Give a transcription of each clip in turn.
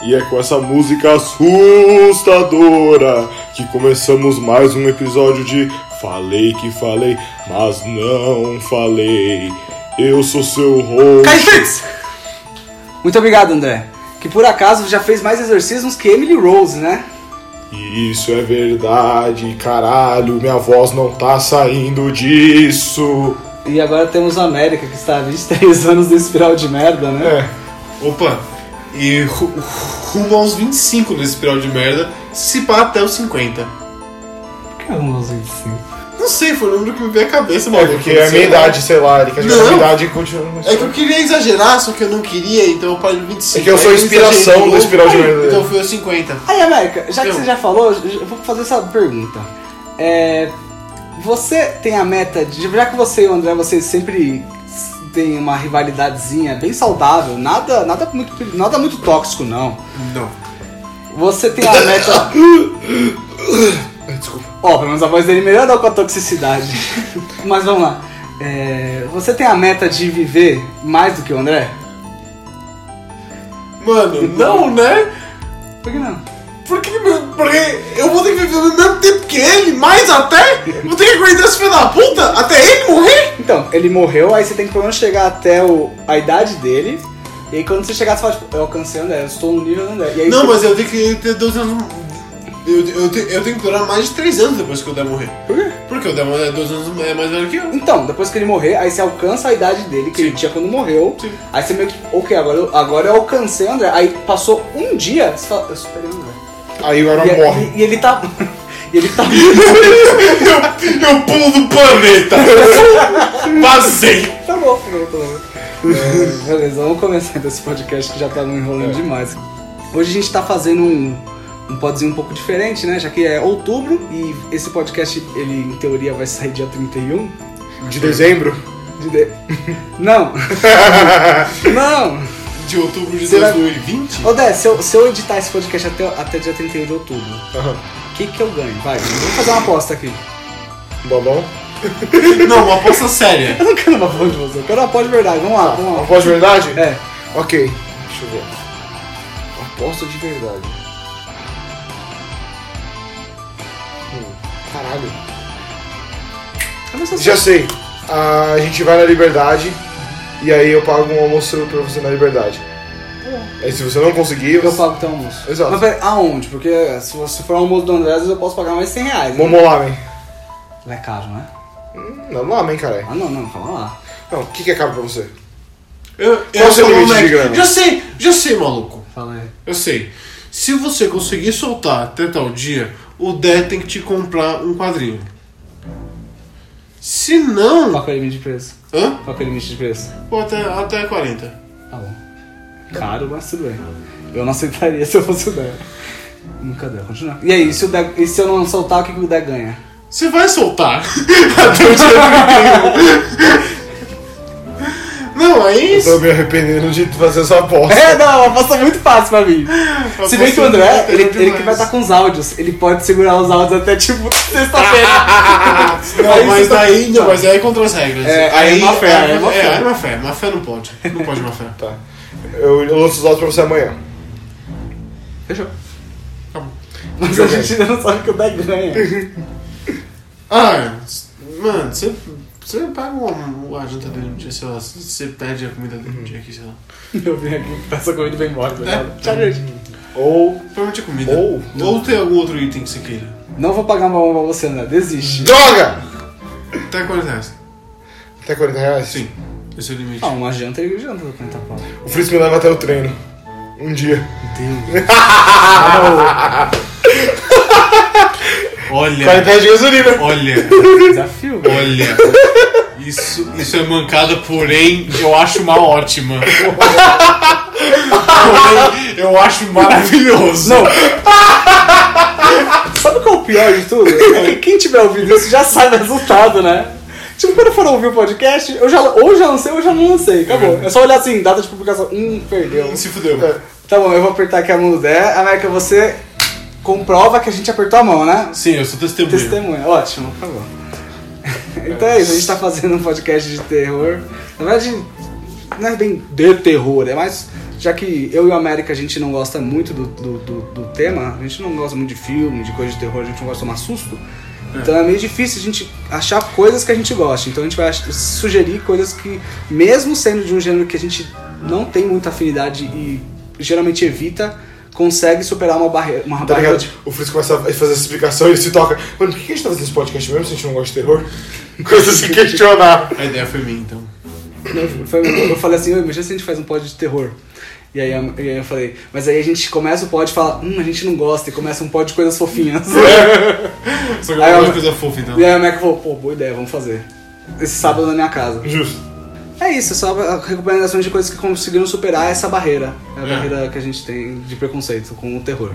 E é com essa música assustadora que começamos mais um episódio de Falei que falei, mas não falei. Eu sou seu host. Muito obrigado, André. Que por acaso já fez mais exorcismos que Emily Rose, né? Isso é verdade, caralho, minha voz não tá saindo disso. E agora temos o América, que está há 23 anos no espiral de merda, né? É, Opa, e ru- rumo aos 25 nesse espiral de merda, se pá até os 50. Por que não uso isso? Não sei, foi o número que me veio à cabeça, é mano. porque é a minha idade, sei lá, ele quer jogar a minha idade e continua. É que eu queria exagerar, só que eu não queria, então eu parei no 25. É que eu sou a inspiração do espiral de merda. Então foi aos 50. Aí, América, já que Eu. você já falou, eu vou fazer essa pergunta. É, você tem a meta, de, já que você e o André, vocês sempre têm uma rivalidadezinha bem saudável, nada, nada, muito, nada muito tóxico, não. Não. Você tem a meta... Desculpa. Ó, pelo menos a voz dele melhorou com a toxicidade. Mas vamos lá. É, você tem a meta de viver mais do que o André? Mano, não, né? Por que não? Porque, porque eu vou ter que viver o mesmo tempo que ele, mais até? Vou ter que aguentar esse filho da puta até ele morrer? Então, ele morreu, aí você tem que pelo menos chegar até o, a idade dele. E aí quando você chegar, você fala, tipo, eu alcancei o André, eu estou no nível do André. E aí Não, você- mas eu tenho que ter 12 anos. Eu, eu, te- eu tenho que durar mais de 3 anos depois que o Dé morrer. Por quê? Porque o Dé é 12 anos é mais velho que eu. Então, depois que ele morrer, aí você alcança a idade dele, que ele tinha quando morreu. Sim. Aí você meio que, ok, agora eu, agora eu alcancei o André. Aí passou um dia, você fala, eu superei o André. Aí agora E, morre. e- e ele tá. e ele tá. Eu pulo do planeta! Vazei! Tá bom, bom, tá. É, beleza, vamos começar então esse podcast que já tá me enrolando demais. Hoje a gente tá fazendo um, um podzinho um pouco diferente, né? Já que é outubro e esse podcast, ele em teoria vai sair dia 31 De dezembro? de. de... Não! Não! De outubro de Será- 2020? Ô Dé, se eu, se eu editar esse podcast até, até dia 31 de outubro, o que que eu ganho? Vai, vamos fazer uma aposta aqui. Bobão? Não, uma aposta séria. Eu não quero uma aposta de você, eu quero uma aposta de verdade. Vamos lá, vamos lá. Aposta de verdade? É. Ok. Deixa eu ver. Aposta de verdade. Hum, caralho. Eu não sei se- Já sei. A gente vai na Liberdade e aí eu pago um almoço pra você na Liberdade. Aí se você não conseguir, Eu você... pago teu almoço. Exato. Mas peraí, aonde? Porque se você for ao almoço do André, eu posso pagar mais 100 reais. Né? Momolamen. É caro, né? Hum, Não, lamen, caralho. Ah, não, não, calma lá. Não, o que, que é caro pra você? Eu, Qual o seu sou limite moleque. de grana? Já sei, já sei, maluco. Fala aí. Eu sei. Se você conseguir soltar até tal dia, o Dé tem que te comprar um quadrinho. Se não. Qual que é o limite de preço? Hã? Qual que é o limite de preço? Pô, até, até 40. Tá bom. Caro, mas tudo bem. Eu não aceitaria se eu fosse o Dé. Nunca deu, continua. E aí, se, o Dé, e se eu não soltar, o que, que o Dé ganha? Você vai soltar até o dia 31. Não, é Eu isso. tô me arrependendo de fazer essa aposta. É, não, uma aposta muito fácil pra mim. Se bem que o André, aposta ele, ele que vai estar com os áudios, ele pode segurar os áudios até tipo sexta-feira. Não, Aí mas tá- daí, não, mas aí é contra as regras. É, aí é má fé, aí é má fé. É, é má fé. Má fé não pode. Não pode má fé. Tá. Eu, eu lanço os áudios pra você amanhã. Fechou. Tá bom. Mas a gente ainda não sabe que o Dé ganha. Ah, mano, você, você paga o, a janta dele um dia, sei lá, você pede a comida dele um dia aqui, sei lá. Eu vim aqui, peço a comida e vou embora. tá ligado? É. Tchau, gente. Ou. Provavelmente a comida. Ou- Ou tem algum outro item que você queira. Não vou pagar uma mão pra você, André. Desiste. Droga! Até 40 reais. Até 40 reais? Sim, esse é o limite. Ah, uma janta ele janta do 40 pau. O Fritz me leva até o treino. Um dia. Deus. Olha, 40 reais de gasolina. olha, Desafio. olha. Isso, isso é mancada, porém, eu acho uma ótima. Porém, eu acho maravilhoso. Não. Sabe qual é o pior de tudo? É que quem tiver ouvindo isso já sabe o resultado, né? Tipo, quando for ouvir o podcast, eu já, ou já lancei ou já não lancei. Acabou. É só olhar assim, data de publicação. Hum, perdeu. Se fudeu. Tá bom, eu vou apertar aqui a mão do Dé. América, você comprova que a gente apertou a mão, né? Sim, eu sou testemunha. Testemunha. Ótimo, por favor. Então é isso, a gente tá fazendo um podcast de terror. Na verdade, não é bem de terror, é mais já que eu e o América a gente não gosta muito do, do, do, do tema, a gente não gosta muito de filme, de coisa de terror, a gente não gosta de tomar susto. Então é meio difícil a gente achar coisas que a gente gosta. Então a gente vai sugerir coisas que, mesmo sendo de um gênero que a gente não tem muita afinidade e geralmente evita, consegue superar uma barreira. Uma Tá barreira ligado? O Fritz começa a fazer essa explicação e ele se toca. Mano, por que a gente tá fazendo esse podcast mesmo se a gente não gosta de terror? Coisa se questionar. A ideia foi minha, então. Eu, foi- eu falei assim, "Oi, imagina se a gente faz um pod de terror. E aí, a- e aí eu falei, mas aí a gente começa o pod e fala, hum, a gente não gosta, e começa um pod de coisas fofinhas. Só que eu Aí não eu- gosto de coisa fofa, então. e aí a Mac falou, pô, boa ideia, vamos fazer. Esse sábado na minha casa. Justo. É isso, é só a recomendações de coisas que conseguiram superar essa barreira. É a É. barreira que a gente tem de preconceito com o terror.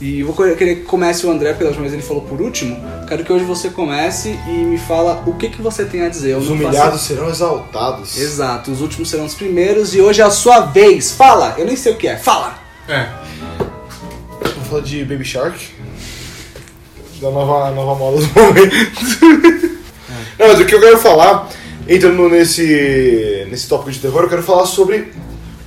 E eu vou querer que comece o André, última vez ele falou por último. Quero que hoje você comece e me fala o que, que você tem a dizer. Eu Os não faço- humilhados serão exaltados. Exato, os últimos serão os primeiros e hoje é a sua vez. Fala! Eu nem sei o que é, fala! É. Vamos falar de Baby Shark. Da nova, nova moda do momento. Não, mas o que eu quero falar, entrando nesse, nesse tópico de terror, eu quero falar sobre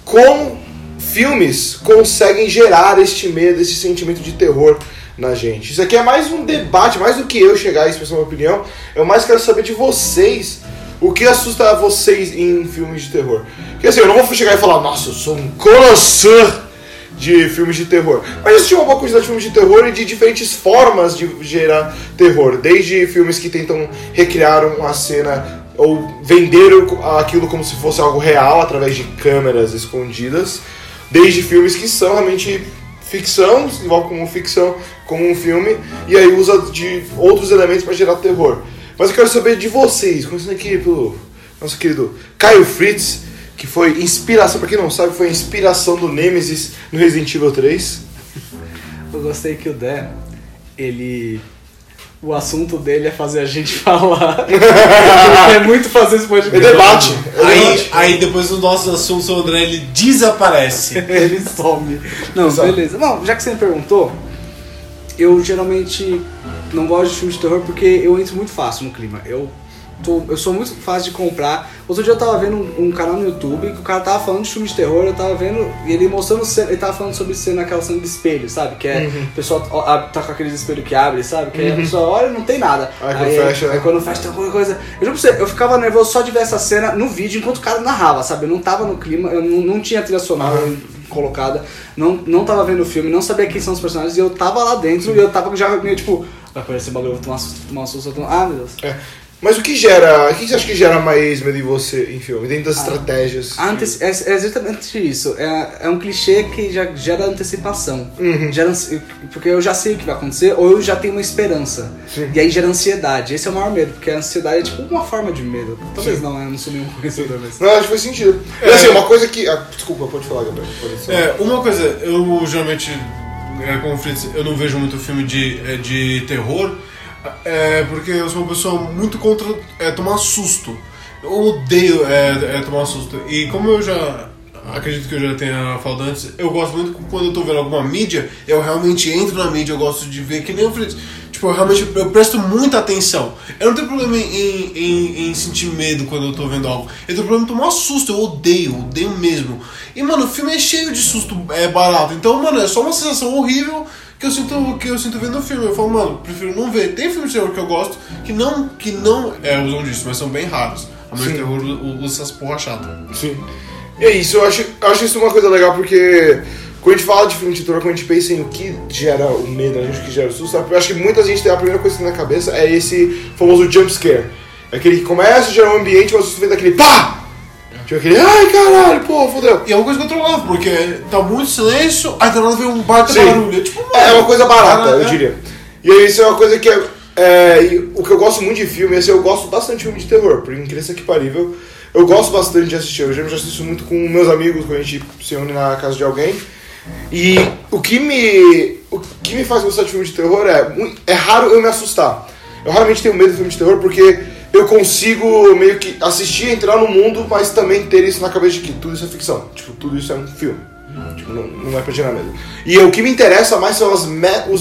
como filmes conseguem gerar este medo, esse sentimento de terror na gente. Isso aqui é mais um debate, mais do que eu chegar e expressar minha opinião, eu mais quero saber de vocês. O que assusta vocês em filmes de terror? Porque assim, eu não vou chegar e falar, nossa, eu sou um conhecedor de filmes de terror. Mas assisti uma boa quantidade de filmes de terror e de diferentes formas de gerar terror. Desde filmes que tentam recriar uma cena ou vender o- aquilo como se fosse algo real através de câmeras escondidas. Desde filmes que são realmente ficção, se como ficção, como um filme, e aí usa de outros elementos para gerar terror. Mas eu quero saber de vocês, começando aqui pelo nosso querido Caio Fritz, que foi inspiração, pra quem não sabe, foi inspiração do Nemesis no Resident Evil 3. Eu gostei que o Dé, ele. O assunto dele é fazer a gente falar. ele quer muito fazer esse podcast. É debate. É Aí, debate. aí depois dos nossos assuntos, o André ele desaparece. ele some. Não, Exato. beleza. Bom, já que você me perguntou, eu geralmente não gosto de filme de terror porque eu entro muito fácil no clima. Eu, tô, eu sou muito fácil de comprar. Outro dia eu tava vendo um, um canal no YouTube que o cara tava falando de filme de terror, eu tava vendo, e ele mostrando cena, ele tava falando sobre cena, aquela cena de espelho, sabe? Que é o pessoal ó, a- tá com aqueles espelho que abre, sabe? Que aí a pessoa olha e não tem nada. Aí quando fecha, aí né? quando fecha tem alguma coisa. Eu juro pra você, eu ficava nervoso só de ver essa cena no vídeo enquanto o cara narrava, sabe? Eu não tava no clima, eu não, não tinha trilha sonora colocada, não, não tava vendo o filme, não sabia quem são os personagens, e eu tava lá dentro e eu tava já meio tipo, vai aparecer bagulho, eu vou tomar, susto, tomar um susto, eu tô... ah meu Deus. É. Mas o que gera. O que você acha que gera mais medo em você em filme? Dentro das estratégias. A ante- é, é exatamente isso. É, é um clichê que já gera antecipação. Uhum. Gera porque eu já sei o que vai acontecer, ou eu já tenho uma esperança. Sim. E aí gera ansiedade. Esse é o maior medo, porque a ansiedade é tipo uma forma de medo. Talvez não, né? eu não sou nenhum conhecedor, mas. Não, acho que faz sentido. E assim, uma coisa que. ah, desculpa, pode falar, Gabriel. Pode. É, uma coisa, eu geralmente, é, como o Fritz, eu não vejo muito filme de, é, de terror, é, porque eu sou uma pessoa muito contra é, tomar susto. Eu odeio é, é, tomar susto. E como eu já acredito que eu já tenha falado antes, eu gosto muito quando eu tô vendo alguma mídia, eu realmente entro na mídia, eu gosto de ver que nem o Fritz. Tipo, eu realmente eu presto muita atenção. Eu não tenho problema em, em, em sentir medo quando eu tô vendo algo. Eu tenho problema em tomar susto, eu odeio, odeio mesmo. E, mano, o filme é cheio de susto é, barato. Então, mano, é só uma sensação horrível que eu sinto, que eu sinto vendo o filme. Eu falo, mano, prefiro não ver. Tem filmes de terror que eu gosto que não, que não é, usam disso, mas são bem raros. A maioria de terror usa essas porra chata. Sim. E é isso, eu acho, eu acho isso uma coisa legal porque quando a gente fala de filme de terror, quando a gente pensa em o que gera o medo, na gente, o que gera o susto, eu acho que muita gente tem a primeira coisa que tem na cabeça é esse famoso jump scare. É aquele que começa a gerar um ambiente, mas você vem daquele pá! Tipo aquele, ai caralho, pô, fodeu. E é uma coisa controlável, porque tá muito silêncio, aí do nada vem um baita Sim. barulho. É tipo, mano, É uma coisa barata, eu é. diria. E aí isso é uma coisa que é. é, o que eu gosto muito de filme, assim, eu gosto bastante de filme de terror, por incrível que parível. Eu gosto bastante de assistir, eu já assisto muito com meus amigos, quando a gente se une na casa de alguém. E o que me. O que me faz gostar de filme de terror é. É raro eu me assustar. Eu raramente tenho medo de filme de terror porque eu consigo meio que assistir, entrar no mundo, mas também ter isso na cabeça de que tudo isso é ficção. Tipo, tudo isso é um filme. Tipo, não, não é pra gerar medo. E o que me interessa mais são os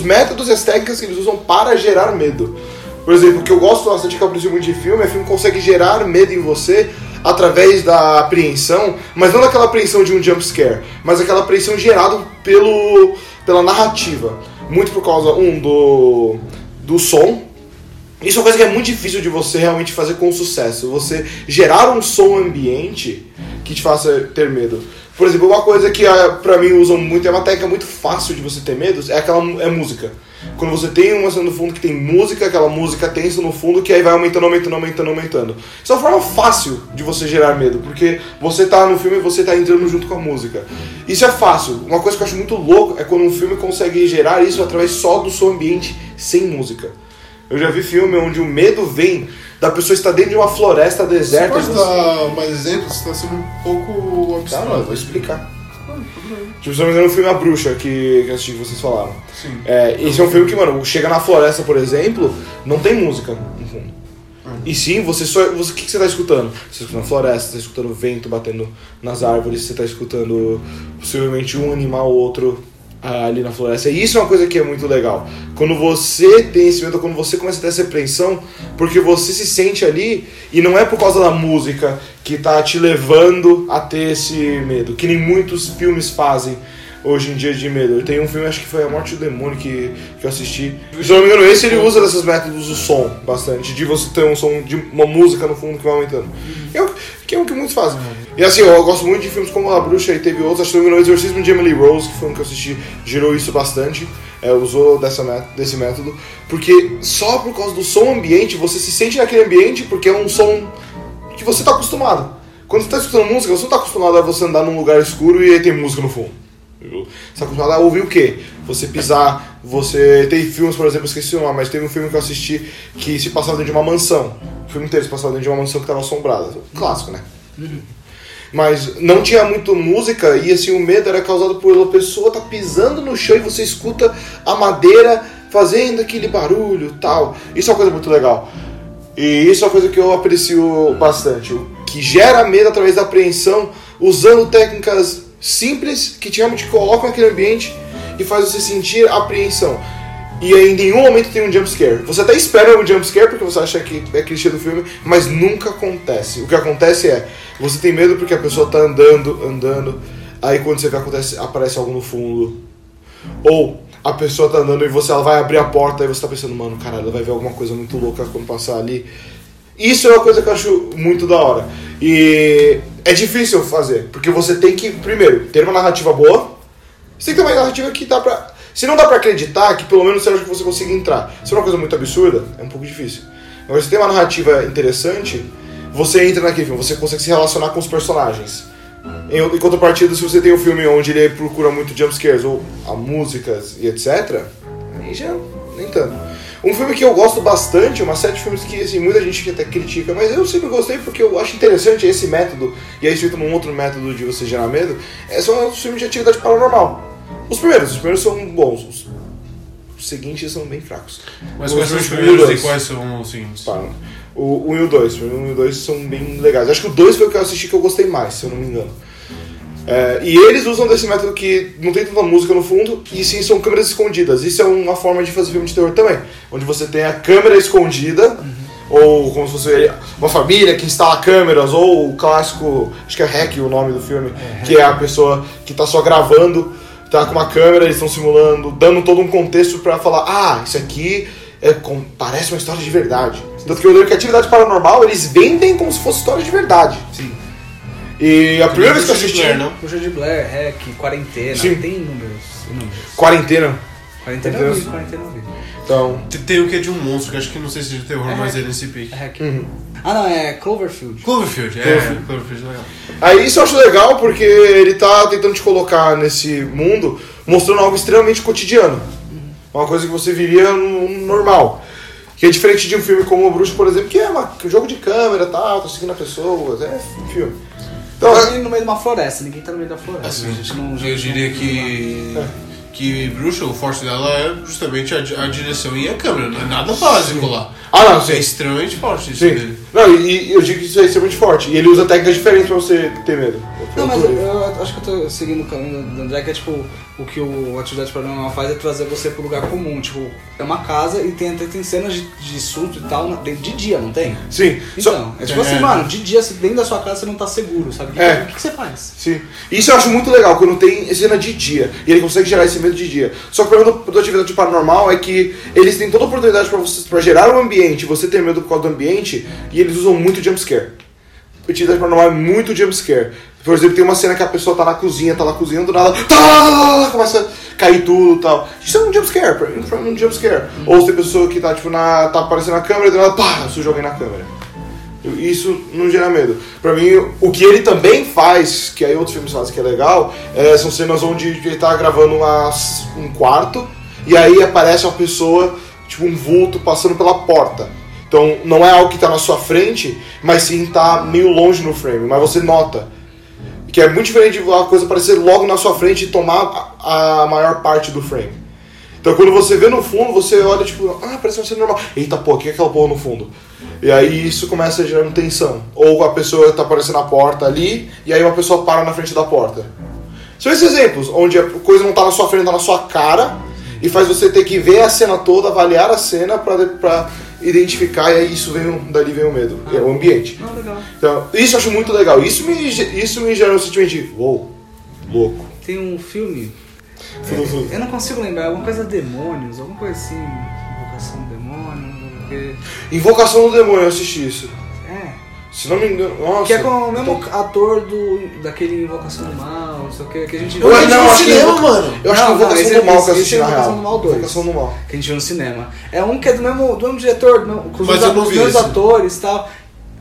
métodos e as técnicas que eles usam para gerar medo. Por exemplo, o que eu gosto bastante que eu aprecio muito de filme é filme que consegue gerar medo em você através da apreensão, mas não daquela apreensão de um jump scare, mas aquela apreensão gerada pelo, pela narrativa. Muito por causa, um, do, do som. Isso é uma coisa que é muito difícil de você realmente fazer com sucesso. Você gerar um som ambiente que te faça ter medo. Por exemplo, uma coisa que ah, pra mim usam muito, é uma técnica muito fácil de você ter medo, é aquela é música. Quando você tem uma cena no fundo que tem música, aquela música tensa no fundo, que aí vai aumentando, aumentando, aumentando, aumentando. Isso é uma forma fácil de você gerar medo, porque você tá no filme e você tá entrando junto com a música. Isso é fácil. Uma coisa que eu acho muito louco é quando um filme consegue gerar isso através só do seu ambiente, sem música. Eu já vi filme onde o medo vem da pessoa estar dentro de uma floresta deserta. Você pode dar mais exemplos? Você tá sendo um pouco Tá, abstrato. não, eu vou explicar. Tipo, se eu não me engano, o filme A Bruxa, que, que eu assisti, que vocês falaram. Sim. É, esse é um filme que, mano, chega na floresta, por exemplo, não tem música no fundo. E sim, você só. Você, o que, que você tá escutando? Você tá escutando a floresta, você tá escutando o vento batendo nas árvores, você tá escutando possivelmente um animal ou outro ah, ali na floresta. E isso é uma coisa que é muito legal. Quando você tem esse medo, quando você começa a ter essa apreensão, porque você se sente ali, e não é por causa da música que tá te levando a ter esse medo, que nem muitos filmes fazem hoje em dia de medo. Tem um filme, acho que foi A Morte do Demônio, que, que eu assisti. Se eu não me engano, esse ele usa desses métodos do som bastante, de você ter um som de uma música no fundo que vai aumentando. Que é que, é o que muitos fazem. E assim, eu gosto muito de filmes como A Bruxa e teve outros, acho que O Exorcismo de Emily Rose, que foi um que eu assisti, gerou isso bastante. É, usou dessa, desse método, porque só por causa do som ambiente você se sente naquele ambiente porque é um som que você está acostumado. Quando você está escutando música, você não está acostumado a você andar num lugar escuro e aí tem música no fundo. Você está acostumado a ouvir o quê? Você pisar, você. Tem filmes, por exemplo, esqueci o nome, mas teve um filme que eu assisti que se passava dentro de uma mansão. O filme inteiro se passava dentro de uma mansão que estava assombrada. Clássico, né? Mas não tinha muito música e assim o medo era causado por uma pessoa estar pisando no chão e você escuta a madeira fazendo aquele barulho tal. Isso é uma coisa muito legal. E isso é uma coisa que eu aprecio bastante. Que gera medo através da apreensão, usando técnicas simples que realmente colocam aquele ambiente e faz você sentir apreensão. E aí, em nenhum momento tem um jump scare. Você até espera um jump scare porque você acha que é clichê do filme, mas nunca acontece. O que acontece é, você tem medo porque a pessoa tá andando, andando, aí quando você vê acontece, aparece algo no fundo. Ou a pessoa tá andando e você ela vai abrir a porta e você tá pensando, mano, caralho, ela vai ver alguma coisa muito louca quando passar ali. Isso é uma coisa que eu acho muito da hora. E é difícil fazer, porque você tem que, primeiro, ter uma narrativa boa. Você tem que ter uma narrativa que dá pra. Se não dá pra acreditar, que pelo menos seja que você consiga entrar. Se é uma coisa muito absurda, é um pouco difícil. Agora, se tem uma narrativa interessante, você entra naquele filme, você consegue se relacionar com os personagens. Em, em contrapartida, se você tem um filme onde ele procura muito jumpscares ou a músicas e etc., aí já nem tanto. Um filme que eu gosto bastante, uma série de filmes que assim, muita gente até critica, mas eu sempre gostei porque eu acho interessante esse método, e aí feito num outro método de você gerar medo, é, são os filmes de atividade paranormal. Os primeiros, os primeiros são bons, os, os seguintes são bem fracos. Mas quais são os o primeiros e quais são os seguintes? Para. O 1 um e o 2. O 1 um e o 2 são bem legais. Acho que o 2 foi o que eu assisti que eu gostei mais, se eu não me engano. É, e eles usam desse método que não tem tanta música no fundo, e sim são câmeras escondidas. Isso é uma forma de fazer filme de terror também. Onde você tem a câmera escondida, ou como se fosse uma família que instala câmeras, ou o clássico, acho que é Hack o nome do filme, que é a pessoa que tá só gravando, tá com uma câmera, eles estão simulando, dando todo um contexto pra falar, ah, isso aqui é com- parece uma história de verdade. Tanto que eu lembro que atividade paranormal eles vendem como se fosse história de verdade. Sim. E a primeira vez que eu assisti. Blair, não? Puxa de Blair, Hack, Quarentena, Sim. tem inúmeros. inúmeros. Quarentena. Quarentena Meu eu vi, Deus. quarentena eu vi. Então. Tem- Tem o que é de um monstro, que acho que não sei se é de terror, É. mas é nesse pique. Hack. Uhum. Ah não, é Cloverfield. Cloverfield, é, Cloverfield. Cloverfield é legal. Aí isso eu acho legal porque ele tá tentando te colocar nesse mundo mostrando algo extremamente cotidiano. Uma coisa que você viria no normal. Que é diferente de um filme como O Bruxo, por exemplo, que é uma- um jogo de câmera e tal, tá seguindo a pessoa, é filme. Então, Tá ali no meio de uma floresta, ninguém tá no meio da floresta. Assim, a gente não, eu diria que. Que Bruxa, o forte dela é justamente a, a direção e a câmera, não é nada básico lá. Ah, não, É sim. extremamente forte isso Sim. dele. Não, e, e eu digo que isso é extremamente forte. E ele usa técnicas diferentes pra você ter medo. Não, mas eu, eu acho que eu tô seguindo o caminho do André, que é tipo, o que o Atividade Paranormal faz é trazer você pro lugar comum. Tipo, é uma casa e tem, tem cenas de, de susto e tal dentro de dia, não tem? Sim, só- Então, é tipo É. assim, mano, de dia, dentro da sua casa você não tá seguro, sabe? O que, É. o que que você faz? Sim. Isso eu acho muito legal, quando tem cena de dia. E ele consegue gerar esse medo de dia. Só que o problema do, do atividade paranormal é que eles têm toda a oportunidade pra, você, pra gerar um ambiente, você ter medo por causa do ambiente, e eles usam muito jumpscare. Atividade paranormal é muito jumpscare. Por exemplo, tem uma cena que a pessoa tá na cozinha, tá lá cozinhando, do nada, tá, começa a cair tudo e tal. Isso é um jumpscare, pra- um jumpscare. Ou se tem pessoa que tá, tipo, na, tá aparecendo na câmera e do nada, pá, surge alguém na câmera. Isso não gera medo. Pra mim, o que ele também faz, que aí outros filmes fazem que é legal, é, são cenas onde ele tá gravando uma- um quarto e aí aparece uma pessoa, tipo um vulto, passando pela porta. Então não é algo que tá na sua frente, mas sim tá meio longe no frame, mas você nota. Que é muito diferente de a coisa aparecer logo na sua frente e tomar a, maior parte do frame. Então quando você vê no fundo, você olha tipo, ah, parece uma cena normal. Eita, pô, o que é aquela porra no fundo? E aí isso começa gerando tensão. Ou a pessoa tá aparecendo na porta ali, e aí uma pessoa para na frente da porta. São esses exemplos, onde a coisa não tá na sua frente, tá na sua cara, e faz você ter que ver a cena toda, avaliar a cena pra, pra identificar, e aí isso vem, o- dali vem o medo, é o ambiente. Não, legal. Então, isso eu acho muito legal. Isso me, isso me gera um sentimento de, uou, louco. Tem um filme, fudu. eu não consigo lembrar, alguma coisa demônios, alguma coisa assim, invocação do demônio, porque... Invocação do Demônio, eu assisti isso. Se não me engano, nossa. Que é com o mesmo ator do, daquele Invocação do Mal, não sei o que, que a gente Eu, Eu não, no que cinema, Invoca- mano. Eu acho que Não, não, Invocação do é- Mal que eu assisti é na Invocação do Mal dois. Invocação do Mal. que a gente viu no cinema. É um que é do mesmo, do mesmo diretor, do mesmo, com os mesmos, não atores e tal.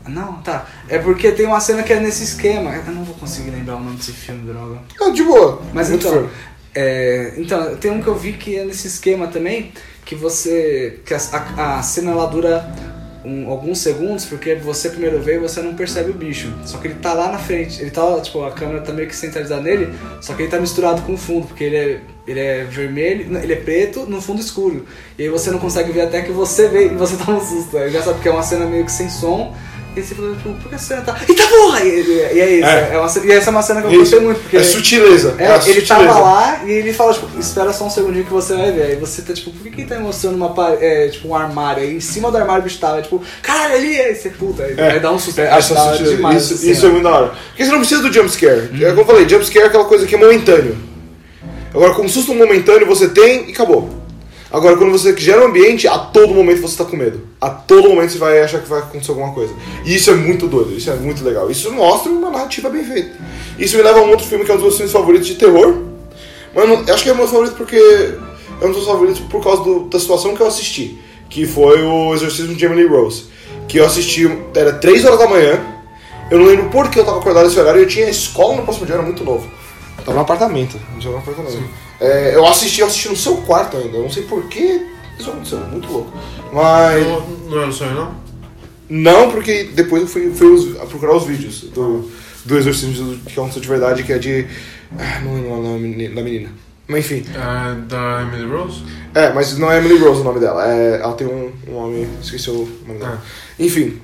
Não, tá. É porque tem uma cena que é nesse esquema. Eu não vou conseguir lembrar o nome desse filme, droga. Ah, de boa. Mas Muito então, é, então, tem um que eu vi que é nesse esquema também, que você. que a, a- a cena ela dura um- alguns segundos, porque você primeiro vê e você não percebe o bicho. Só que ele tá lá na frente, ele tá, tipo, a câmera tá meio que centralizada nele, só que ele tá misturado com o fundo, porque ele é, ele é vermelho, ele é preto no fundo escuro. E aí você não consegue ver até que você vê e você toma um susto. É engraçado porque é uma cena meio que sem som. E você tipo, por que a cena tá. Eita porra! E, e- e é isso. É. É. uma, e essa é uma cena que eu Isso. gostei muito, porque. É sutileza. É, a ele sutileza. tava lá e ele fala, tipo, espera só um segundinho que você vai ver. Aí você tá tipo, por que, que ele tá mostrando uma é, tipo, um armário? Aí em cima do armário o bicho tava, tipo, caralho, ali, aí você puta, aí, É. dá um susto. Essa Acho da hora sutileza. demais isso, essa isso é cena. muito da hora. Porque você não precisa do jumpscare. Uhum. É como eu falei, jumpscare é aquela coisa que é momentâneo. Agora, com susto momentâneo você tem e acabou. Agora, quando você gera um ambiente, a todo momento você tá com medo. A todo momento você vai achar que vai acontecer alguma coisa. E isso é muito doido, isso é muito legal. Isso mostra uma narrativa bem feita. Isso me leva a um outro filme que é um dos meus filmes favoritos de terror. Mas não- acho que é meu favorito porque é um dos meus favoritos por causa do- da situação que eu assisti. Que foi o Exorcismo de Emily Rose. Que eu assisti, era 3 horas da manhã. Eu não lembro por que eu tava acordado nesse horário. Eu tinha escola no próximo dia, era muito novo. Eu tava no apartamento. Eu tava no apartamento. É, eu assisti, eu assisti no seu quarto ainda. Eu não sei por que isso aconteceu. Muito louco. Mas. Não, não era um sonho, não? Não, porque depois eu fui, fui os- procurar os vídeos do, do exorcismo que aconteceu de verdade, que é de. Ah, não lembro o nome da menina. Mas enfim. É, da Emily Rose? É, mas não é Emily Rose o nome dela. É, ela tem um, um nome. Esqueci o nome dela. Enfim.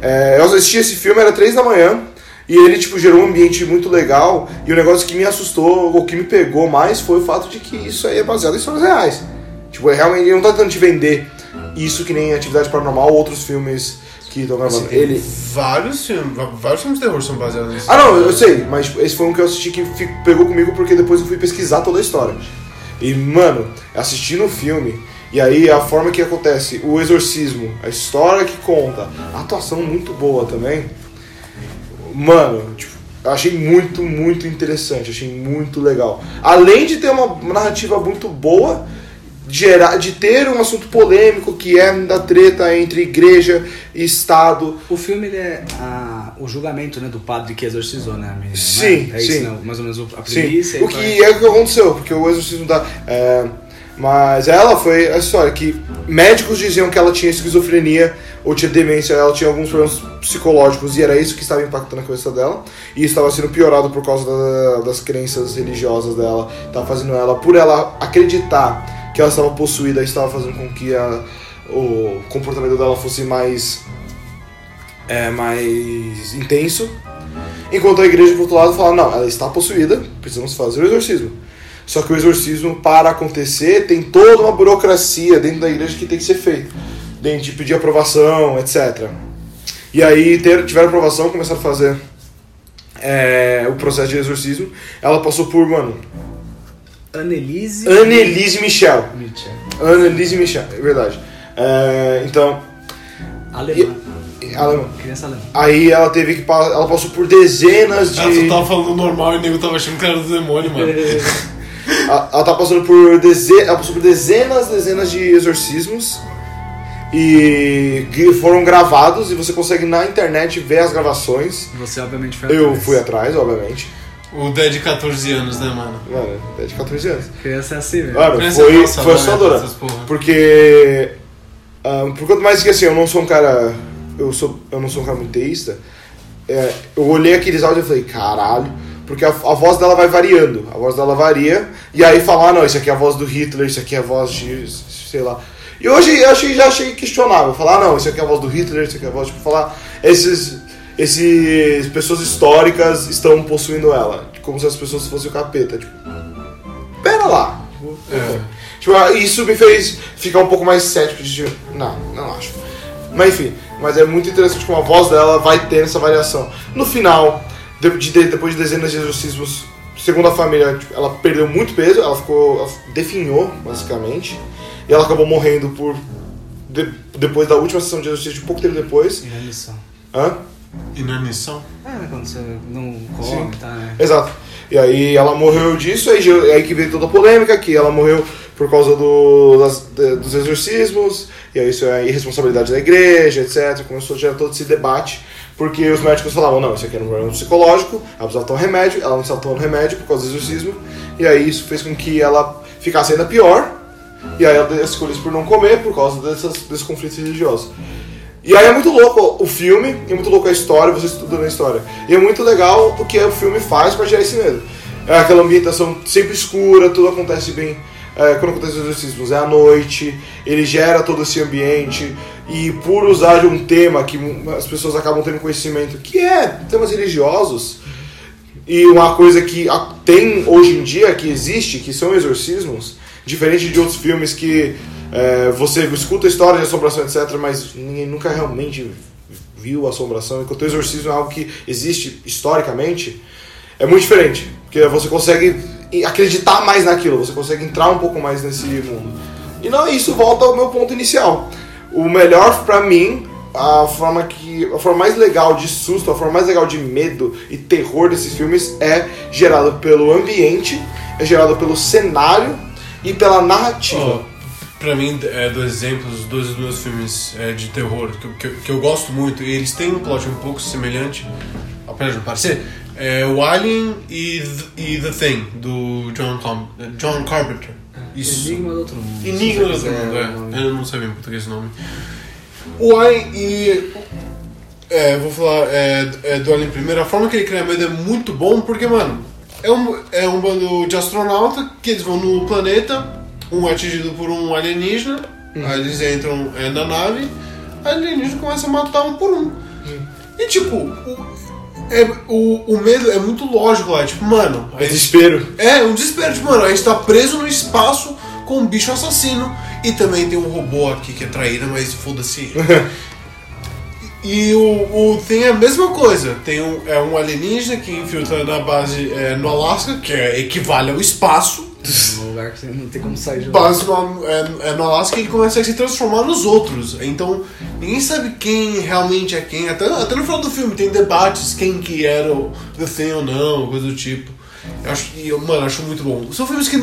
É, eu assisti esse filme, era três da manhã. E ele, tipo, gerou um ambiente muito legal. E o negócio que me assustou, ou que me pegou mais, foi o fato de que isso aí é baseado em histórias reais. Tipo, é realmente, ele não tá tentando te vender isso que nem Atividade Paranormal ou outros filmes que estão gravando. Assim, ele, Vários filmes, vários filmes de terror são baseados nisso. Ah, não, eu sei, mas tipo, esse foi um que eu assisti que pegou comigo porque depois eu fui pesquisar toda a história. E, mano, assistindo o filme, e aí a forma que acontece, o exorcismo, a história que conta, a atuação muito boa também. Mano, tipo, eu achei muito, muito interessante, achei muito legal. Além de ter uma narrativa muito boa, de, gerar, de ter um assunto polêmico que é da treta entre igreja e Estado. O filme é a- o julgamento né, do padre que exorcizou, né? A menina, Sim, não é? É isso, sim. né? Mais ou menos a Sim, premissa. o e que é o que aconteceu, porque o exorcismo da. é, mas ela foi a história que médicos diziam que ela tinha esquizofrenia ou tinha demência, ela tinha alguns problemas psicológicos e era isso que estava impactando a cabeça dela. E estava sendo piorado por causa da- das crenças religiosas dela, estava fazendo ela, por ela acreditar que ela estava possuída, estava fazendo com que a- o comportamento dela fosse mais é, mais intenso. Enquanto a igreja, por outro lado, fala: não, ela está possuída, precisamos fazer o exorcismo. Só que o exorcismo, para acontecer, tem toda uma burocracia dentro da igreja que tem que ser feita. Dentro de pedir aprovação, etc. E aí ter, tiveram aprovação, começaram a fazer é, o processo de exorcismo. Ela passou por, mano, Annelise. Annelise Michel. Mitchell. Annelise Michel, é verdade. É, então, Alemã. ela, Criança alemã. aí ela teve que ela passou por dezenas de Ah, tu tava falando normal e o nego tava achando que era do demônio, mano. ela, ela tá passando por deze, ela passou por dezenas, dezenas de exorcismos e que foram gravados e você consegue na internet ver as gravações. Você obviamente foi Eu atrás. fui atrás, obviamente. O Dead de 14 anos, né, mano? Mano, é de 14 anos. Criança é assim, velho. Mano, Criança foi, nossa, foi né, assustadora. essas porra. Porque. ah, por quanto mais que assim, eu não sou um cara. Eu, sou, eu não sou um cara muito teísta. é, eu olhei aqueles áudios e falei, caralho. Porque a, a voz dela vai variando. A voz dela varia. E aí falar, ah, não, isso aqui é a voz do Hitler, isso aqui é a voz de. sei lá. E hoje eu achei, já achei questionável. Falar, ah, não, isso aqui é a voz do Hitler, isso aqui é a voz. Tipo, falar. Esses. Esses pessoas históricas estão possuindo ela. Como se as pessoas fossem o capeta. Tipo, pera lá. É. Tipo, ah, isso me fez ficar um pouco mais cético de tipo, não, não acho. Mas enfim, mas é muito interessante como a voz dela vai ter essa variação. No final, de- de- depois de dezenas de exorcismos, segundo a família, tipo, ela perdeu muito peso, ela ficou. Ela definhou, basicamente. E ela acabou morrendo por. de- depois da última sessão de exorcismo, pouco tempo depois. Inanição. Hã? Inanição? É, quando você não come, Sim. tá, né? Exato. E aí ela morreu disso, aí, ge- aí que veio toda a polêmica, que ela morreu por causa do, das- de- dos exorcismos, e aí isso é irresponsabilidade da igreja, etc. Começou a gerar todo esse debate, porque os médicos falavam, não, isso aqui era um problema psicológico, ela precisava tomar remédio, ela não precisava tomar remédio por causa do exorcismo, e aí isso fez com que ela ficasse ainda pior, e aí ela escolheu por não comer por causa dessas, desses conflitos religiosos. E aí é muito louco o filme, é muito louco a história, você estudando a história. E é muito legal o que o filme faz pra gerar esse medo. É aquela ambientação sempre escura, tudo acontece bem. é, quando acontece os exorcismos, é à noite, ele gera todo esse ambiente. E por usar de um tema que as pessoas acabam tendo conhecimento, que é temas religiosos, e uma coisa que tem hoje em dia, que existe, que são exorcismos, diferente de outros filmes que é, você escuta a história de assombração, etc., mas ninguém nunca realmente viu a assombração, enquanto o exorcismo é algo que existe historicamente, é muito diferente, porque você consegue acreditar mais naquilo, você consegue entrar um pouco mais nesse mundo. E não, isso volta ao meu ponto inicial. O melhor pra mim, a forma que a forma mais legal de susto, a forma mais legal de medo e terror desses filmes é gerado pelo ambiente, é gerado pelo cenário e pela narrativa. Ó, pra mim, é, dois exemplos, dos meus filmes é, de terror que, que, que eu gosto muito, e eles têm um plot um pouco semelhante, apesar de não parecer, é o Alien e, e The Thing, do John, Com John Carpenter. Isso. Enigma do outro mundo. Enigma do outro mundo, é. um- Eu não sabia em português o nome. O Alien e. É, vou falar é, é, do Alien primeiro. A forma que ele cria medo é muito bom porque, mano, é um, é um bando de astronauta que eles vão no planeta, um é atingido por um alienígena, aí eles entram é, na nave, a alienígena começa a matar um por um. E tipo, o, é, o, o medo é muito lógico lá, tipo, mano, gente Desespero. é, um desespero, tipo, mano, a gente tá preso no espaço com um bicho assassino e também tem um robô aqui que é traíra, mas foda-se. e o, o tem a mesma coisa, tem um, é um alienígena que infiltra na base é, no Alasca, que é, equivale ao espaço, Um lugar que não tem como sair de lá. é, é no Alasca e ele começa a se transformar nos outros. Então, ninguém sabe quem realmente é quem. Até, até no final do filme tem debates quem que era o The Thing ou não, coisa do tipo. Eu acho, eu, mano, acho muito bom. São filmes que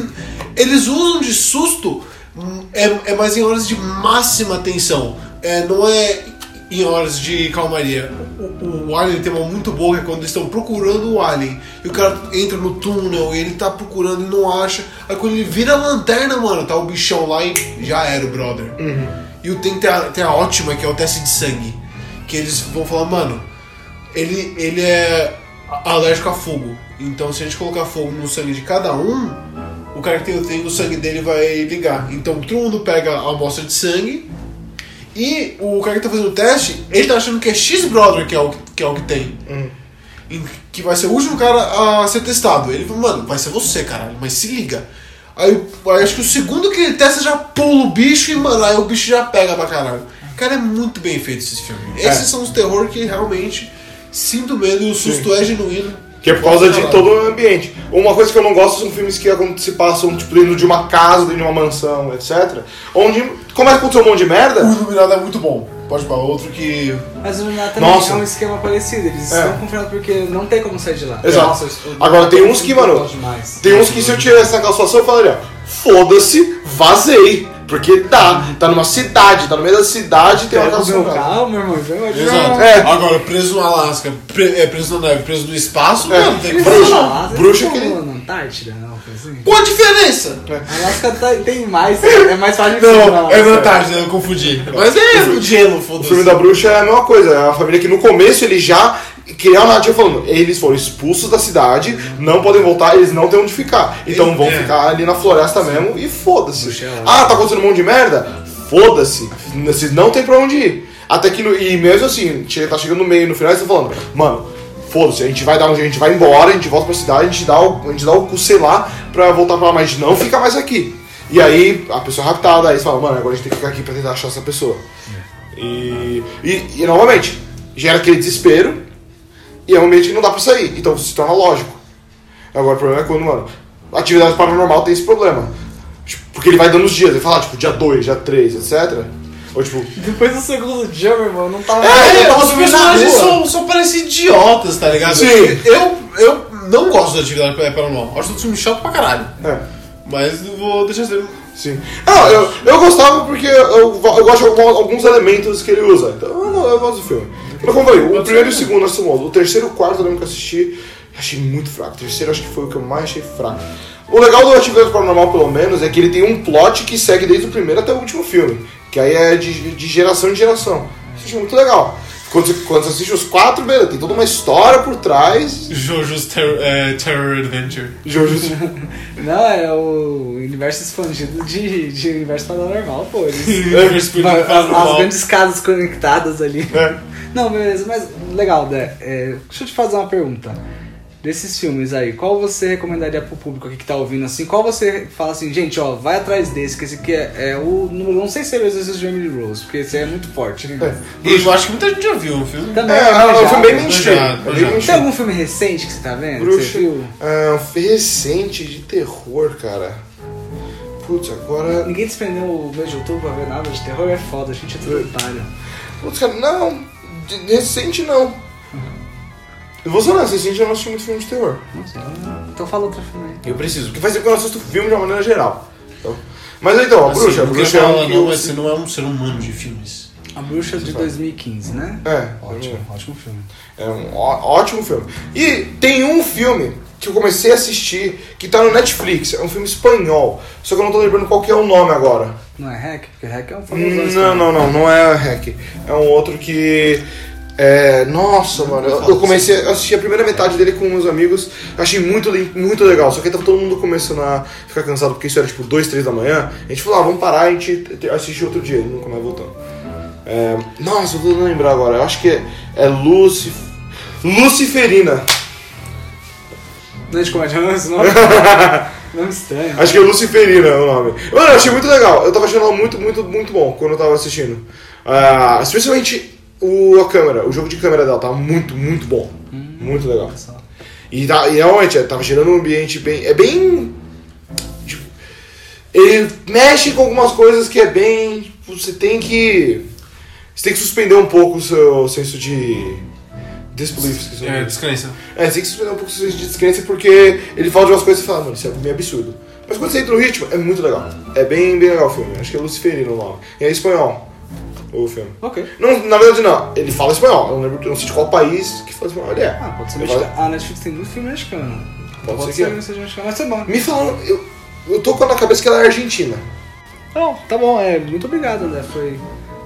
eles usam de susto, hum, é, é mais em horas de máxima tensão. É, não é em horas de calmaria. O, o Alien tem uma muito boa que é quando eles estão procurando o Alien e o cara entra no túnel e ele tá procurando e não acha. Aí quando ele vira a lanterna, mano, tá o bichão lá e já era o brother. E o tem, tem, a, tem a ótima que é o teste de sangue. Que eles vão falar, mano, ele, ele é alérgico a fogo. Então se a gente colocar fogo no sangue de cada um, o cara que tem o tem, o sangue dele vai ligar. Então todo mundo pega a amostra de sangue e o cara que tá fazendo o teste, ele tá achando que é X-Brother que, é o, que é o que tem. Hum. Que vai ser o último cara a ser testado. Ele falou, mano, vai ser você, caralho, mas se liga. Aí, aí acho que o segundo que ele testa já pula o bicho e, mano, aí o bicho já pega pra caralho. Cara, é muito bem feito esse filme. Esses são os terror que realmente sinto medo e o susto é genuíno. Que é por causa de todo o ambiente. Uma coisa que eu não gosto são filmes que acon- se passam tipo, dentro de uma casa, dentro de uma mansão, etc. Onde começa a acontecer um monte de merda. O Iluminado é muito bom. Pode falar outro que. Mas o Iluminado também Nossa. é um esquema parecido. Eles É. estão confinados porque não tem como sair de lá. Exato. Nossa, eu- Agora, tem uns que, mano. Tem uns que se eu tivesse naquela situação eu falaria, foda-se, vazei. Porque tá, tá numa cidade, tá no meio da cidade tem uma carro, meu irmão. Aqui. Exato. É. Agora, preso no Alasca, pre- é, preso na neve, preso no espaço, É. mano, tem que Eles fazer. Bruxa. estão lá, eles bruxa que ele- na Antártida, não, coisa assim. Qual a diferença? Alasca tá- tem mais, é mais fácil de pra Não, lá. é vantagem, eu confundi. Mas é no gelo, O foda-se. filme da bruxa é a mesma coisa, é uma família que no começo eles já criaram a narrativa falando, eles foram expulsos da cidade, não podem voltar, eles não têm onde ficar. Então vão É. ficar ali na floresta mesmo e foda-se. É Ah, tá acontecendo um monte de merda? Foda-se. Vocês não tem pra onde ir. Até que, no- e mesmo assim, tá chegando no meio, no final, eles estão falando, mano, foda-se, a gente vai dar um a gente vai embora, a gente volta pra cidade, a gente dá o, a gente dá o cu, sei lá, pra voltar pra lá, mas a não fica mais aqui. E aí, a pessoa é raptada, aí eles falam, mano, agora a gente tem que ficar aqui pra tentar achar essa pessoa. E, e, e, novamente, gera aquele desespero e é um ambiente que não dá pra sair, então se torna lógico. Agora o problema é quando, mano, a atividade paranormal tem esse problema. Tipo, porque ele vai dando os dias, ele fala, tipo, dia 2, dia 3, etc. Ou tipo, Depois do segundo dia, meu irmão, não tava. É, eu tava os personagens rua. só, só parecem idiotas, tá ligado? Sim. Eu, eu não gosto da atividade paranormal. Acho todo filme chato pra caralho. é. Mas vou deixar ser. Sim. Não, eu, eu gostava porque eu, eu gosto de alguns elementos que ele usa. Então eu, não- eu gosto do filme. Mas como eu falei, o primeiro e o segundo bons. O terceiro e o quarto eu lembro que eu assisti, achei muito fraco. O terceiro acho que foi o que eu mais achei fraco. O legal do Atividade Paranormal, pelo menos, é que ele tem um plot que segue desde o primeiro até o último filme. Que aí é de, de geração em geração. Isso achei muito legal. Quando você, quando você assiste os quatro, beleza, tem toda uma história por trás. Jojo's Ter é, Terror Adventure. Jojo. Não, é o universo expandido de, de universo paranormal, pô. Eles, Universo Mas as, as grandes casas conectadas ali. É. Não, beleza, mas legal, Dé. É, deixa eu te fazer uma pergunta. Desses filmes aí, qual você recomendaria pro público aqui que tá ouvindo assim? Qual você fala assim, gente, ó, vai atrás desse, que esse aqui é, é o número. Não sei se seria o Exorcismo de Emily Rose, porque esse aí é muito forte. né? E eu acho que muita gente já viu o filme. Também É, é um filme bem mainstream. manjado, É. Tem mainstream. algum filme recente que você tá vendo? que Bruxa. Você viu? Ah, um filme recente de terror, cara. Putz, agora. Ninguém desprendeu o mês de outubro pra ver nada de terror, é foda, a gente é tudo otário. Putz, cara, não. De- recente não. Eu vou ser honesto, recente eu não assisti muito filme de terror. Nossa, então fala outro filme aí. Eu preciso, porque faz tempo que eu não assisto filme de uma maneira geral. Então, mas então, a Assim, bruxa, a não bruxa é falar um que não, eu- mas você não é um ser humano de filmes. A Bruxa de 2015, né? É, Ótimo, ótimo filme. É um ó- ótimo filme. E tem um filme que eu comecei a assistir que tá no Netflix. É um filme espanhol. Só que eu não tô lembrando qual que é o nome agora. Não é Hack? Porque Hack é um famoso. Não, não, não, não é Hack. É um outro que. É, nossa, mano, eu, eu comecei a assistir a primeira metade dele com meus amigos, achei muito, muito legal, só que tava todo mundo começando a ficar cansado porque isso era tipo 2, 3 da manhã. A gente falou, ah, vamos parar, a gente te- assiste outro dia, e nunca mais voltamos. É, nossa, eu tô tentando lembrar agora, eu acho que é, é Lucif... Luciferina. Não é de comédia, não é esse nome? Nome estranho. Acho que é Luciferina o nome. Mano, eu achei muito legal. Eu tava achando ela muito, muito, muito bom quando eu tava assistindo. Ah, especialmente o, a câmera, o jogo de câmera dela tava muito, muito bom. Muito legal. E, tá, e realmente, é, tava gerando um ambiente bem. É bem. tipo, ele mexe com algumas coisas que é bem. tipo, Você tem que. Você tem que suspender um pouco o seu senso de. Disbelief, É, descrença. É, você tem que suspender um pouco o seu senso de descrença porque ele fala de umas coisas e fala, mano, isso é meio absurdo. Mas quando você entra no ritmo, é muito legal. É bem, bem legal o filme. Acho que é Luciferino o nome. E é espanhol o filme. Ok. Não, na verdade, não. Ele fala espanhol. Eu não lembro, não sei de qual país que fala espanhol ele é. Ah, pode ser mexicano. fala- A Netflix tem muito filme mexicano. Pode ser que ser é. que seja mexicano, mas tá bom. Me falaram, eu, eu tô com na cabeça que ela é argentina. Não, tá bom, é. Muito obrigado, André. Foi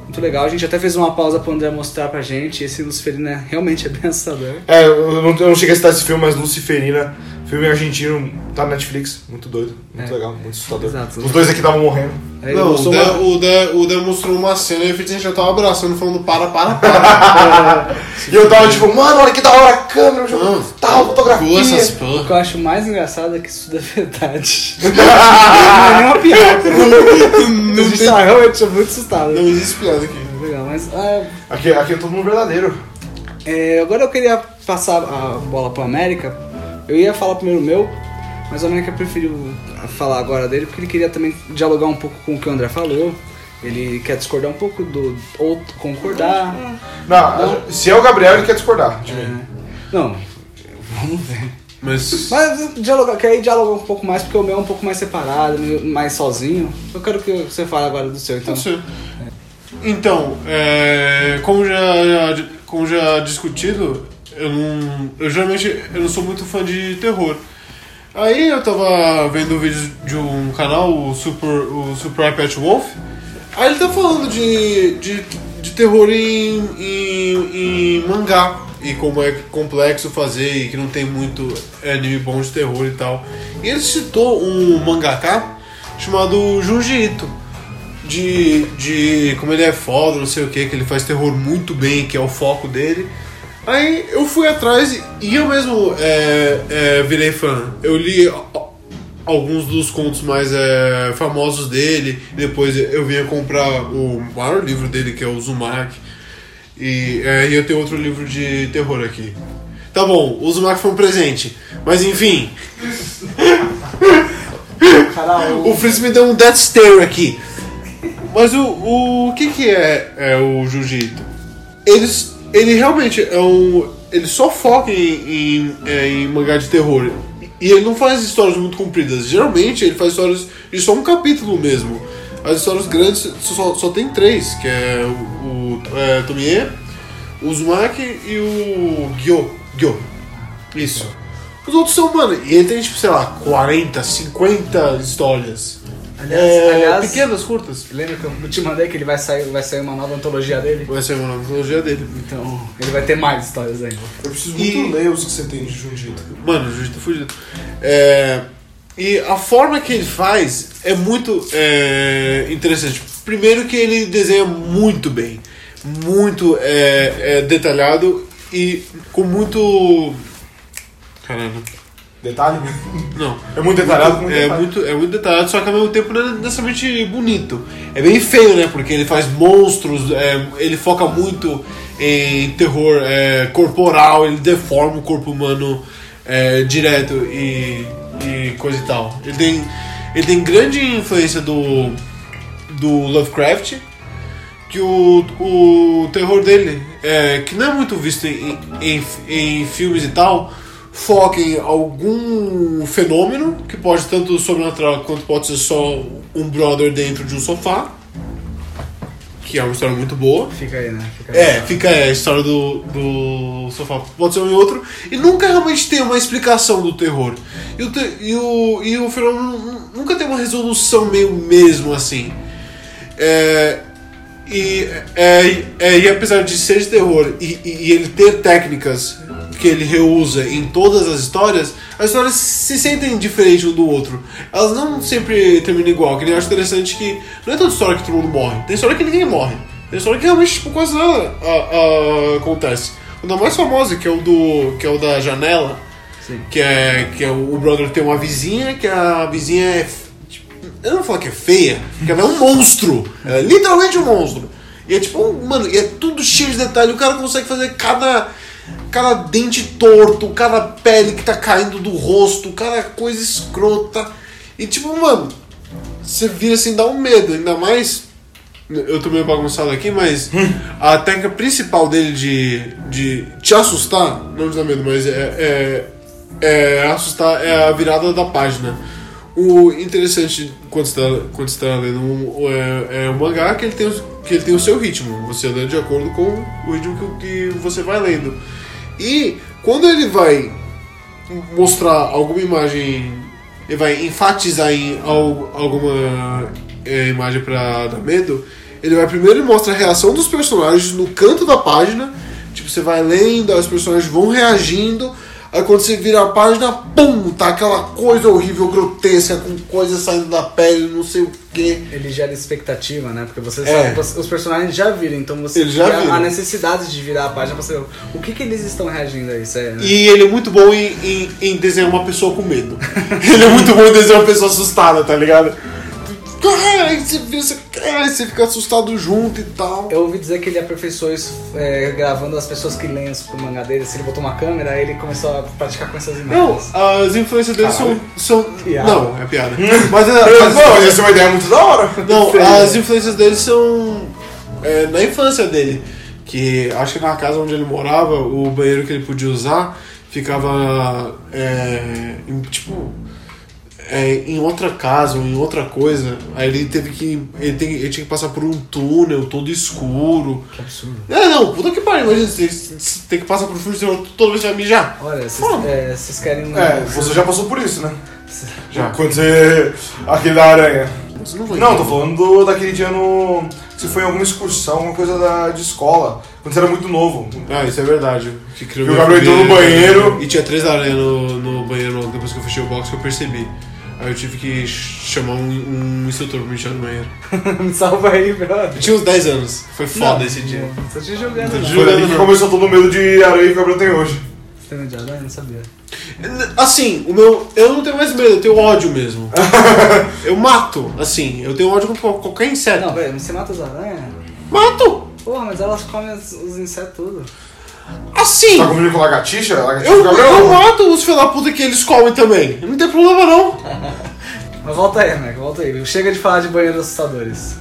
muito legal. A gente até fez uma pausa pro André mostrar pra gente. Esse Luciferino é, realmente é bem assustador. É, eu não, eu não cheguei a citar esse filme, mas Luciferina, filme argentino, tá na Netflix, muito doido, muito É. legal, muito assustador. Exato. Os dois aqui estavam morrendo. Aí ele Não, o Dan, uma- o, Dan, o Dan mostrou uma cena e a gente já tava abraçando, falando para, para, para. E eu tava tipo, mano, olha que da hora a câmera, o jogo Não. tal, fotografia. essas O que eu acho mais engraçado é que isso tudo é verdade. não é nem uma piada. Não, A gente tem- tá realmente muito assustado. não existe piada aqui. Legal, mas é, Aqui, aqui é todo mundo verdadeiro. é, agora eu queria passar a bola pro América. Eu ia falar primeiro o meu, mas o América preferiu falar agora dele porque ele queria também dialogar um pouco com o que o André falou. Ele quer discordar um pouco do. ou concordar. Não, se é o Gabriel, ele quer discordar de mim. É. Não, vamos ver. Mas. Mas dialogar, quer ir dialogar um pouco mais, porque o meu é um pouco mais separado, mais sozinho. Eu quero que você fale agora do seu, então. Então, é, como, já, já- como já discutido, eu não. Eu geralmente eu não sou muito fã de terror. Aí eu tava vendo um vídeo de um canal, o Super, o Super iPad Wolf. Aí ele tá falando de, de, de terror em, em, em mangá. E como é complexo fazer e que não tem muito anime bom de terror e tal. E ele citou um mangaka chamado Junji Ito de, de como ele é foda, não sei o que, que ele faz terror muito bem, que é o foco dele. Aí eu fui atrás e- eu mesmo é, é, virei fã. Eu li alguns dos contos mais é, famosos dele, depois eu vinha comprar o maior livro dele, que é o Uzumaki. E, é, e eu tenho outro livro de terror aqui. Tá bom, o Uzumaki foi um presente. Mas enfim, o Fritz me deu um death stare aqui. Mas o, o, que que é, é o Jiu-Jitsu? Eles, ele realmente é um... Ele só foca em, em, em mangá de terror. E ele não faz histórias muito compridas. Geralmente ele faz histórias de só um capítulo mesmo. As histórias grandes só, só tem três, que é o, o é, Tomie, o Uzumaki e o Gyo. Gyo. Isso. Os outros são, mano, e ele tem tipo, sei lá, 40, 50 histórias. Aliás, É, aliás- pequenas, curtas. Lembra que eu te mandei que ele vai sair, vai sair uma nova antologia dele? Vai ser uma mitologia dele. Então, ele vai ter mais histórias ainda. Eu preciso E- muito ler os que você tem de Jujutsu. Mano, o Jiu-Jitsu tá fudido. É, e a forma que ele faz é muito é, interessante. Primeiro que ele desenha muito bem. Muito é, é, detalhado e com muito... Caramba. Detalhe? Não. É muito detalhado com muito é detalhe. muito É muito detalhado, só que ao mesmo tempo não é necessariamente bonito. É bem feio, né? Porque ele faz monstros, é, ele foca muito em terror é, corporal, ele deforma o corpo humano é, direto e, e coisa e tal. Ele tem, ele tem grande influência do, do Lovecraft, que o, o terror dele, é, que não é muito visto em, em, em filmes e tal, foca em algum fenômeno, que pode tanto sobrenatural quanto pode ser só um brother dentro de um sofá, que é uma história muito boa. Fica aí, né? Fica aí. É, fica é, a história do, do sofá. Pode ser um e outro. E nunca realmente tem uma explicação do terror. E o, te- e o, e o fenômeno nu- nunca tem uma resolução meio mesmo assim. É, e, é, é, e apesar de ser de terror e, e- e ele ter técnicas que ele reusa em todas as histórias, as histórias se sentem diferentes um do outro. Elas não sempre terminam igual, que nem eu acho interessante que não é toda história que todo mundo morre. Tem história que ninguém morre. Tem história que realmente tipo, quase nada a- a- acontece. O da mais famosa, que é o do. que é o da janela, Sim. que é, que é o, o brother tem uma vizinha, que a vizinha é. tipo, eu não vou falar que é feia, porque ela é um monstro. Ela é literalmente um monstro. E é tipo, mano, é tudo cheio de detalhe. O cara consegue fazer cada. Cada dente torto, cada pele que tá caindo do rosto, cada coisa escrota. E tipo, mano, você vira assim, dá um medo, ainda mais. Eu tô meio bagunçado aqui, mas a técnica principal dele de, de te assustar, não te dá medo, mas é, é, é assustar, é a virada da página. O interessante quando você tá, quando você tá lendo um, é, é um mangá que ele, tem, o- que ele tem o seu ritmo. Você lê de acordo com o ritmo que, que você vai lendo. E quando ele vai mostrar alguma imagem, ele vai enfatizar em al- alguma é, imagem pra dar medo, ele vai primeiro mostra a reação dos personagens no canto da página, tipo, você vai lendo, os personagens vão reagindo, Aí quando você vira a página, pum, tá aquela coisa horrível, grotesca, com coisas saindo da pele, não sei o quê. Ele gera expectativa, né? Porque você É. sabe, você- os personagens já viram, então você Eles já a- necessidade de virar a página pra saber o que, que eles estão reagindo a isso. É, né? E ele é muito bom em, em, em desenhar uma pessoa com medo. ele é muito bom em desenhar uma pessoa assustada, tá ligado? Cara, aí você, você, cara, aí você fica assustado junto e tal. Eu ouvi dizer que ele aperfeiçoou isso é, gravando as pessoas que leem os- o mangá dele. Se ele botou uma câmera, aí ele começou a praticar com essas Não, imagens. as influências dele são, Caralho. são. Piada. Não, é piada. Mas, é- Mas, mas- pô, mas essa é uma ideia muito da hora. Não, as influências dele são é, na infância dele. Que acho que na casa onde ele morava, o banheiro que ele podia usar ficava é, em, tipo é, em outra casa ou em outra coisa. Aí ele teve que. Ele, tem, ele tinha que passar por um túnel todo escuro. Que absurdo. É, não, puta que pariu, imagina você, você tem que passar por um terror toda vez que vai mijar. Olha, vocês é, vocês querem. É, você já passou por isso, né? Já. Quando você. Aquele da aranha. Você não Não, tô falando do, daquele dia no. Se foi em alguma excursão, alguma coisa da, de escola. Quando você era muito novo. Ah, isso é verdade. Que criou Que o Gabriel entrou no banheiro. E tinha três aranhas no, no banheiro depois que eu fechei o box que eu percebi. Aí eu tive que chamar um, um instrutor pra me encher no banheiro. Me salva aí, brother. Eu tinha uns 10 anos. Foi foda Não, esse dia. não, Tô te jogando. Tô te não. jogando. Foi daí que não. começou todo o medo de aranha que o Gabriel tem hoje. Você tem medo de aranha? Não sabia. Assim, o meu. Eu não tenho mais medo, eu tenho ódio mesmo. eu mato, assim, eu tenho ódio contra qualquer inseto. Não, velho, você mata as aranhas? Mato! Porra, mas elas comem os, os insetos tudo. Assim! Tá comigo com lagartixa? Lagartixa Eu, Gabriel? eu mato os filha da puta que eles comem também. Não tem problema não. Mas volta aí, Mac, volta aí. Chega de falar de banheiros assustadores.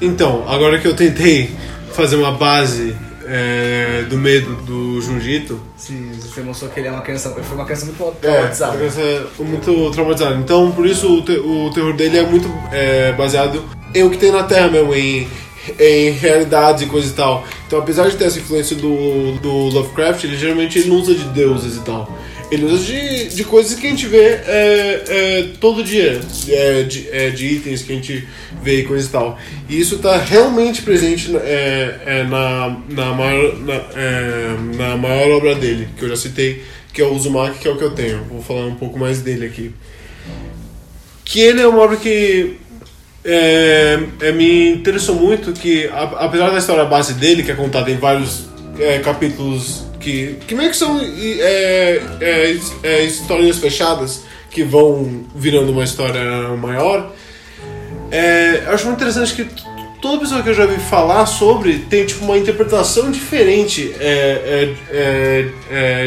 Então, agora que eu tentei fazer uma base é, do medo do Jujito, Se você mostrou que ele é uma criança. Ele foi uma criança muito é, traumatizada. criança muito traumatizado. Então, por isso o, te- o terror dele é muito é, baseado em o que tem na Terra mesmo, em, em realidades e coisa e tal. Então, apesar de ter essa influência do, do Lovecraft, ele geralmente ele não usa de deuses e tal. Ele usa de, de coisas que a gente vê é, é, todo dia, é, de, é, de itens que a gente vê e coisa e tal. E isso está realmente presente é, é, na, na, maior, na, na maior obra dele, que eu já citei, que é o Uzumaki, que é o que eu tenho. Vou falar um pouco mais dele aqui. Que ele é uma obra que é, é, me interessou muito, que a- apesar da história base dele, que é contada em vários é, capítulos que, que meio que são é, é, é, historinhas fechadas, que vão virando uma história maior, é, eu acho muito interessante que toda pessoa que eu já vi falar sobre tem tipo uma interpretação diferente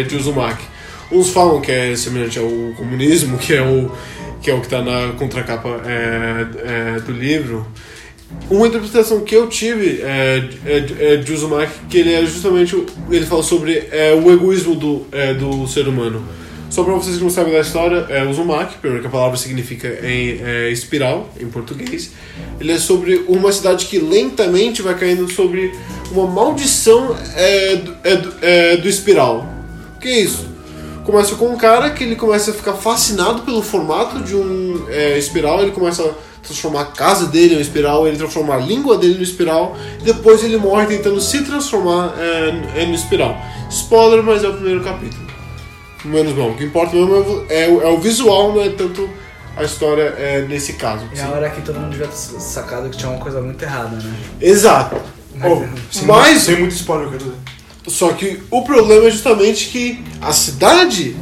de Uzumaki. Uns falam que é semelhante ao comunismo, que é o que é o que está na contracapa é, é, do livro. Uma interpretação que eu tive é, é, é de Uzumaki, que ele é justamente ele fala sobre é, o egoísmo do, é, do ser humano. Só para vocês que não sabem da história, é Uzumaki, primeiro que a palavra significa em é, espiral, em português. Ele é sobre uma cidade que lentamente vai caindo sobre uma maldição é, do espiral. O que é isso? Começa com um cara que ele começa a ficar fascinado pelo formato de um é, espiral, ele começa a transformar a casa dele em um espiral, ele transforma a língua dele no espiral, e depois ele morre tentando se transformar é, no espiral. Spoiler, mas é o primeiro capítulo. Menos mal. O que importa mesmo é o- é, o- é o visual, não é tanto a história é, nesse caso. E a hora que todo mundo devia ter sacado que tinha uma coisa muito errada, né? Exato. Oh, sem, Mas- sem muito spoiler, quer dizer. Só que o problema é justamente que a cidade,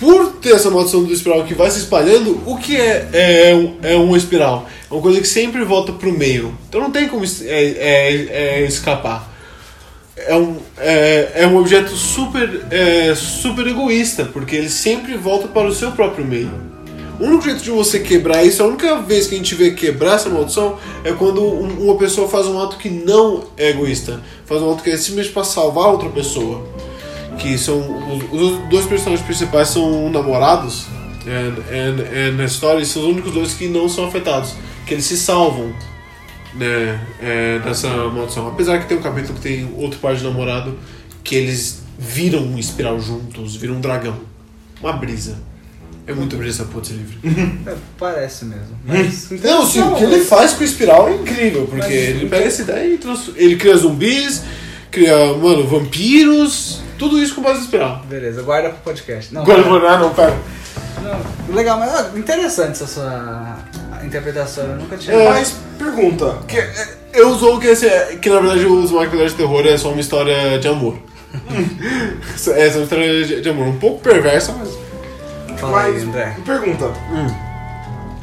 por ter essa maldição do espiral que vai se espalhando, o que é, é, um- é uma espiral? É uma coisa que sempre volta pro meio. Então não tem como é, é- é escapar. É um, é, é um objeto super, é, super egoísta, porque ele sempre volta para o seu próprio meio. O único jeito de você quebrar isso, a única vez que a gente vê quebrar essa maldição é quando um- uma pessoa faz um ato que não é egoísta. Faz um ato que é simplesmente para salvar outra pessoa. Que são. Os, dois personagens principais são namorados é, é, na história são os únicos dois que não são afetados. Que eles se salvam né, é, dessa maldição. Apesar que tem um capítulo que tem outro par de namorado que eles viram um espiral juntos, viram um dragão. Uma brisa. É muito brisa essa porra desse livro. É, parece mesmo. Mas, Não, sim, o que ele faz com o espiral é incrível, porque Mas- ele pega essa ideia e trans... ele cria zumbis, cria, mano, vampiros, tudo isso com base em espiral. Beleza, guarda pro podcast. Não, Agora eu vou olhar, não, pera. não, legal, mas ó, interessante essa sua interpretação. Eu nunca tinha. É. Mas, pergunta. Que, é, eu usou que, esse, é- que na verdade os Michael de terror é só uma história de amor. é só uma história de, de amor, um pouco perversa, mas. Fala aí, Mas, André. pergunta.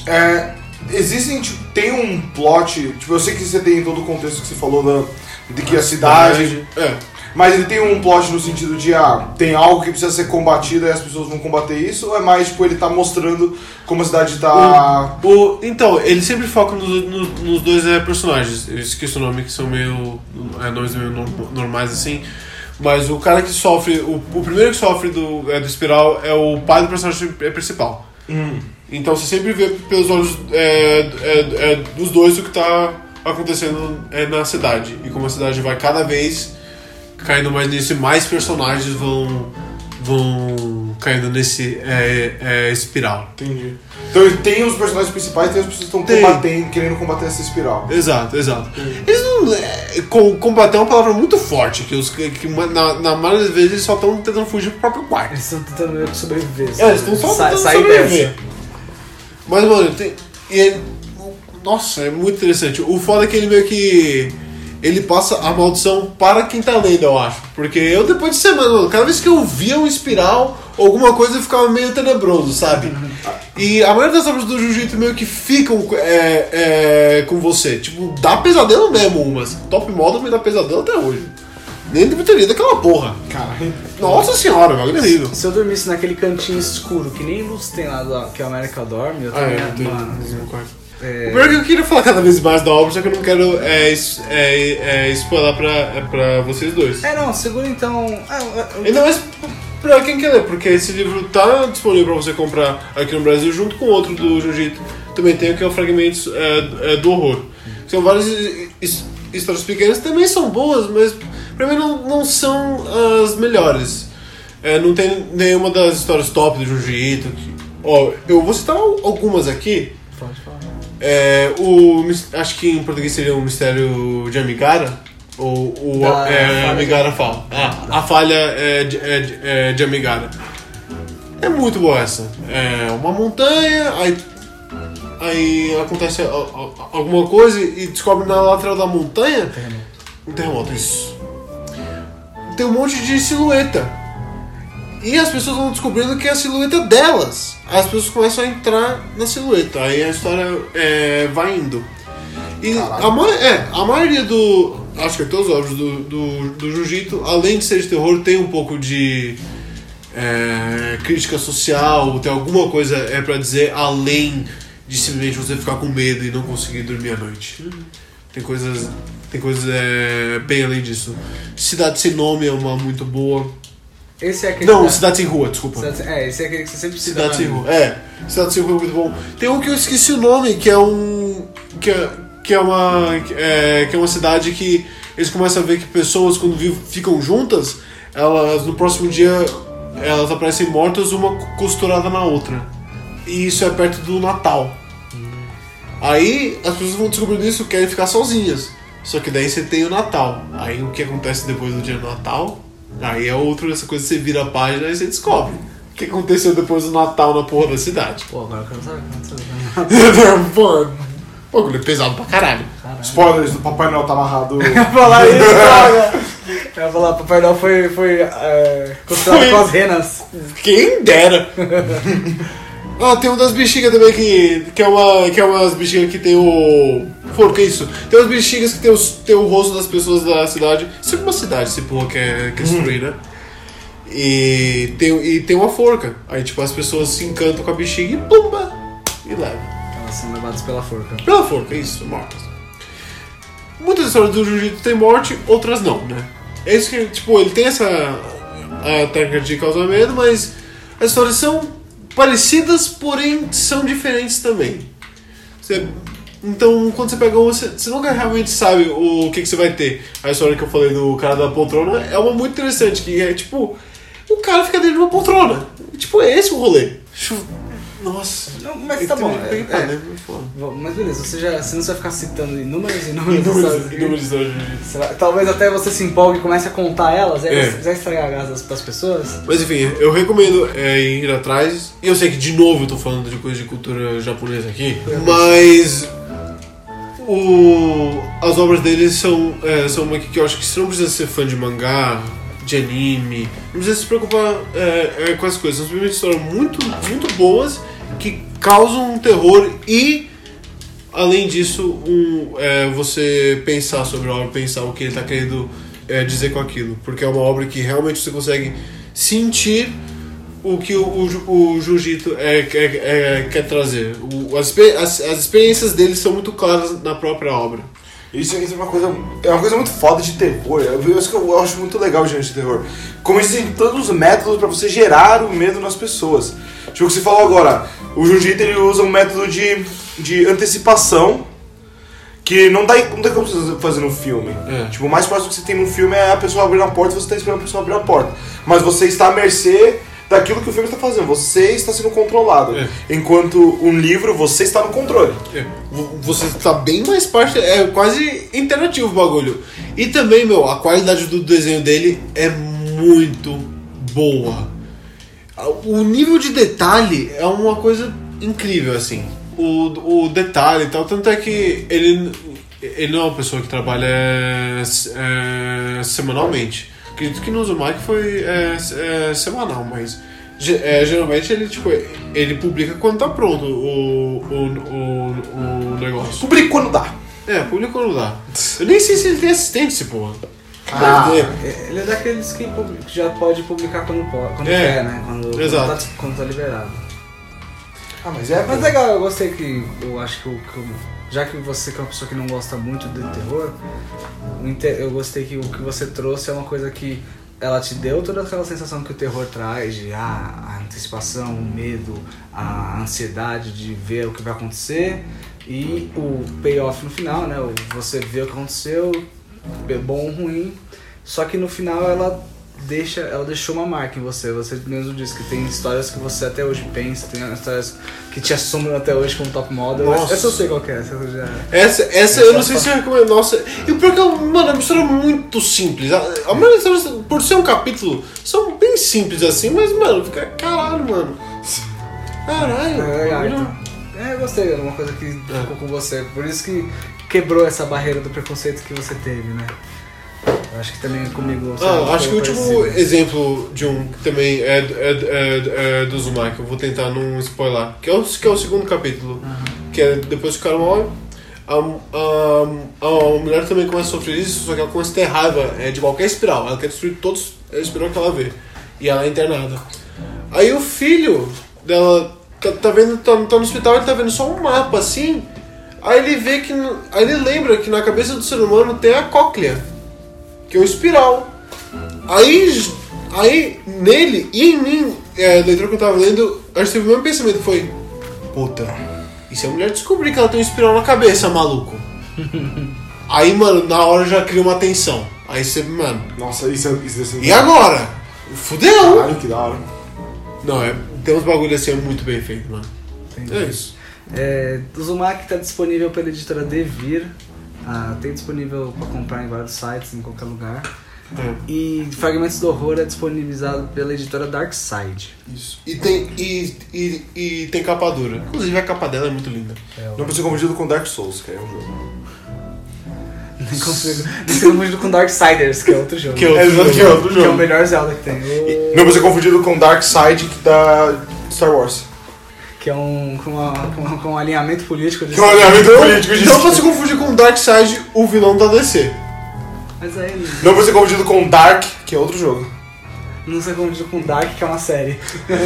É, existem, tipo, tem um plot, tipo, eu sei que você tem todo o contexto que você falou da, de que a cidade... É. Mas ele tem um plot no sentido de, ah, tem algo que precisa ser combatido e as pessoas vão combater isso? Ou é mais, tipo, ele tá mostrando como a cidade tá... O, então, ele sempre foca nos, dois é, personagens. Eu esqueci o nome, que são meio. É, nomes meio no- normais assim. Mas o cara que sofre. O, o primeiro que sofre do, é, do espiral é o pai do personagem é, principal. Então você sempre vê pelos olhos é, é, é, dos dois o que tá acontecendo é, na cidade. E como a cidade vai cada vez caindo mais nisso e mais personagens vão. Vão caindo nesse é, é, espiral. Entendi. Então tem os personagens principais e tem as pessoas que estão Tem. combatendo, querendo combater essa espiral. Exato, exato. Eles não. É, com- combater é uma palavra muito forte, que, os, que, que na, na maioria das vezes eles só estão tentando fugir pro próprio quarto. Eles estão tentando sobreviver. É, eles estão só tentando sair sobreviver. dessa. Mas, mano, tem. E ele- nossa, é muito interessante. O foda é que ele meio que. Ele passa a maldição para quem tá lendo, eu acho. Porque eu, depois de semana, mano, cada vez que eu via um espiral, alguma coisa eu ficava meio tenebroso, sabe? E a maioria das obras do Jiu-Jitsu meio que ficam é, é, com você. Tipo, dá pesadelo mesmo umas. Top Model me dá pesadelo até hoje. Nem deveria daquela porra. Caralho. Nossa senhora, velho, é horrível. Se eu dormisse naquele cantinho escuro, que nem luz tem lá, que a América dorme, eu Ah, também, é, não tem- mano, não tem um quarto. É, O pior é que eu queria falar cada vez mais da obra, só que eu não quero é, é, é, spoiler pra, pra vocês dois. É, não, segura então. Ah, eu- Ainda mais pra quem quer ler, porque esse livro tá disponível pra você comprar aqui no Brasil junto com outro do Jiu-Jitsu. Também tem o que é o Fragmentos é, é, do Horror. São várias his- his- histórias pequenas, também são boas, mas pra mim não, não são as melhores. É, não tem nenhuma das histórias top do Jiu-Jitsu. Ó, eu vou citar algumas aqui. Pode falar. É, o, acho que em português seria o mistério de Amigara. Ou o Da é, Amigara fala. Ah, a falha é de, é de- é de Amigara. É muito boa essa. É uma montanha, aí, aí acontece alguma coisa e descobre na lateral da montanha um terremoto. Isso. Tem um monte de silhueta. E as pessoas vão descobrindo que é a silhueta delas. As pessoas começam a entrar na silhueta. Aí a história é, vai indo. E a, é, a maioria do. Acho que todos os obras do, do, do Jiu-Jitsu, além de ser de terror, tem um pouco de é, crítica social, tem alguma coisa é para dizer além de simplesmente você ficar com medo e não conseguir dormir à noite. Tem coisas, tem coisas é, bem além disso. Cidade sem nome é uma muito boa. Esse é aquele. Não, da- Cidade sem rua, desculpa. Cidade- É, esse é aquele que você sempre cita. Cidade sem rua. É, Cidade sem rua é muito bom. Tem um que eu esqueci o nome, que é um. que é, que é uma. é, que é uma cidade que eles começam a ver que pessoas quando ficam juntas, elas no próximo dia elas aparecem mortas uma costurada na outra. E isso é perto do Natal. Aí as pessoas vão descobrindo isso querem ficar sozinhas. Só que daí você tem o Natal. Aí o que acontece depois do dia do Natal? Aí é outro, essa coisa que você vira a página e você descobre. O que aconteceu depois do Natal na porra da cidade. Pô, agora eu quero saber. eu quero saber. Pô, bagulho pesado pra caralho. Spoilers do Papai Noel tá amarrado. Eu ia falar isso, cara. Eu ia falar, Papai Noel foi, foi é, com as renas. Quem dera! ah, tem uma das bexigas também que, que é uma. Que é umas bexigas que tem o. É isso? Tem umas bexigas que tem, os, tem o rosto das pessoas da cidade. É uma cidade, esse porra que é, que é destruir, né? E tem, e tem uma forca. Aí, tipo, as pessoas se encantam com a bexiga e pumba! E levam. Elas são levadas pela forca. Pela forca, isso, mortas. Muitas histórias do Jiu-Jitsu tem morte, outras não, né? É isso que, tipo, ele tem essa a técnica de causar medo, mas as histórias são parecidas, porém são diferentes também. Você- então, quando você pega uma, você, você nunca realmente sabe o que, que você vai ter. A história que eu falei do cara da poltrona é uma muito interessante, que é tipo, o cara fica dentro de uma poltrona. Tipo, é esse o rolê. Nossa. Não, mas tá bom. É, é. né? Foda. Bom, Mas beleza, você já você não vai ficar citando inúmeras e Inúmeros, inúmeros vai- Talvez até você se empolgue e comece a contar elas, É. vai estragar a graça das pessoas. Mas enfim, eu recomendo é, ir atrás. E eu sei que de novo eu tô falando de coisa de cultura japonesa aqui, mas o, as obras dele são, é, são uma que eu acho que você não precisa ser fã de mangá, de anime, não precisa se preocupar é, é, com as coisas. São simplesmente histórias muito, muito boas que causam um terror e além disso, um, é, você pensar sobre a obra, pensar o que ele está querendo é, dizer com aquilo. Porque é uma obra que realmente você consegue sentir o que o, o, o é, quer- é, quer trazer. O- as, as, as experiências dele são muito claras na própria obra. Isso, isso é uma coisa. É uma coisa muito foda de terror. Eu, isso que eu acho muito legal gente de terror. Como existem tantos métodos pra você gerar o medo nas pessoas. Tipo o que você falou agora, o Jiu-Jitsu ele usa um método de, de antecipação que não dá não tem como você fazer no filme. É. Tipo, o mais próximo que você tem no filme é a pessoa abrir a porta e você tá esperando a pessoa abrir a porta. Mas você está à mercê daquilo que o filme está fazendo. Você está sendo controlado. É. Enquanto um livro, você está no controle. É, vo- Você tá bem mais parte, é quase interativo o bagulho. E também, meu, a qualidade do desenho dele é muito boa. O nível de detalhe é uma coisa incrível, assim. O, o detalhe e tal, tanto é que ele, ele não é uma pessoa que trabalha é, semanalmente. Acredito que no Uzumaki foi é, é, semanal, mas é, geralmente ele, tipo, ele publica quando tá pronto o, o, o, o negócio. Publica quando dá. É, publica quando dá. Eu nem sei se ele tem assistente, esse porra. Ah, ele é daqueles que já pode publicar quando, pode, quando É, quer, né? Quando, exato. Quando, tá, quando tá liberado. Ah, mas é. Mas legal, eu gostei que. Eu acho que, o- que o- já que você que é uma pessoa que não gosta muito de terror, eu gostei que o que você trouxe é uma coisa que ela te deu toda aquela sensação que o terror traz, de ah, a antecipação, o medo, a ansiedade de ver o que vai acontecer e o payoff no final, né? o- Você vê o que aconteceu, bom ou ruim, só que no final ela deixa, ela deixou uma marca em você. Você mesmo disse que tem histórias que você até hoje pensa, tem histórias que te assombram até hoje como top model. Nossa. Essa eu sei qual que é, essa eu já. Essa, essa eu não sei se eu recomendo. Nossa, e o pior que, é, mano, é uma história muito simples. A, a maioria das histórias, por ser um capítulo, são bem simples assim, mas, mano, fica caralho, mano. Caralho. É então. É, eu gostei, é uma coisa que ficou com você. Por isso que quebrou essa barreira do preconceito que você teve, né? Eu acho que também comigo. você Ah, acho que o último parecido. exemplo de um que também é, é, é, é do Uzumaki, eu vou tentar não spoiler, que é o, que é o segundo capítulo, que é depois que o cara morre, a, a, a mulher também começa a sofrer isso, só que ela começa a ter raiva é, de qualquer espiral, ela quer destruir todos os espiral que ela vê, e ela é internada. Aí o filho dela tá, tá vendo, tá, tá no hospital, ele tá vendo só um mapa assim, aí ele vê que, aí ele lembra que na cabeça do ser humano tem a cóclea que é o espiral. Aí, aí nele e em mim, é, a leitura que eu tava lendo, acho que teve o mesmo pensamento, foi, puta, e se a mulher descobrir que ela tem um espiral na cabeça, maluco? aí, mano, na hora já cria uma tensão. Aí você, mano, Nossa, isso é. Isso deve ser e agora? Fudeu! Caralho, que da hora. Não, é, tem uns bagulho assim muito bem feito, mano. Entendi. É isso. É, Uzumaki está disponível pela editora Devir. Ah, tem disponível para comprar em vários sites, em qualquer lugar. É. E Fragmentos do Horror é disponibilizado pela editora Dark Side. Isso. E tem, e, e, e tem capa dura. Inclusive a capa dela é muito linda. Não pode ser confundido com Dark Souls, que é um jogo. Nem consigo. Nem ser confundido com Darksiders, que é outro jogo. Que é outro É, jogo. que é outro Que é o jogo. melhor Zelda que tem. O- Não pode ser confundido com Dark Side que da Star Wars. Que é um, com, uma, com, com um alinhamento político de Que é um alinhamento político de Não pra se confundir com Darkseid, o vilão da DC. Mas aí Não pode ser confundido com Dark, que é outro jogo. não ser confundido com Dark, que é uma série.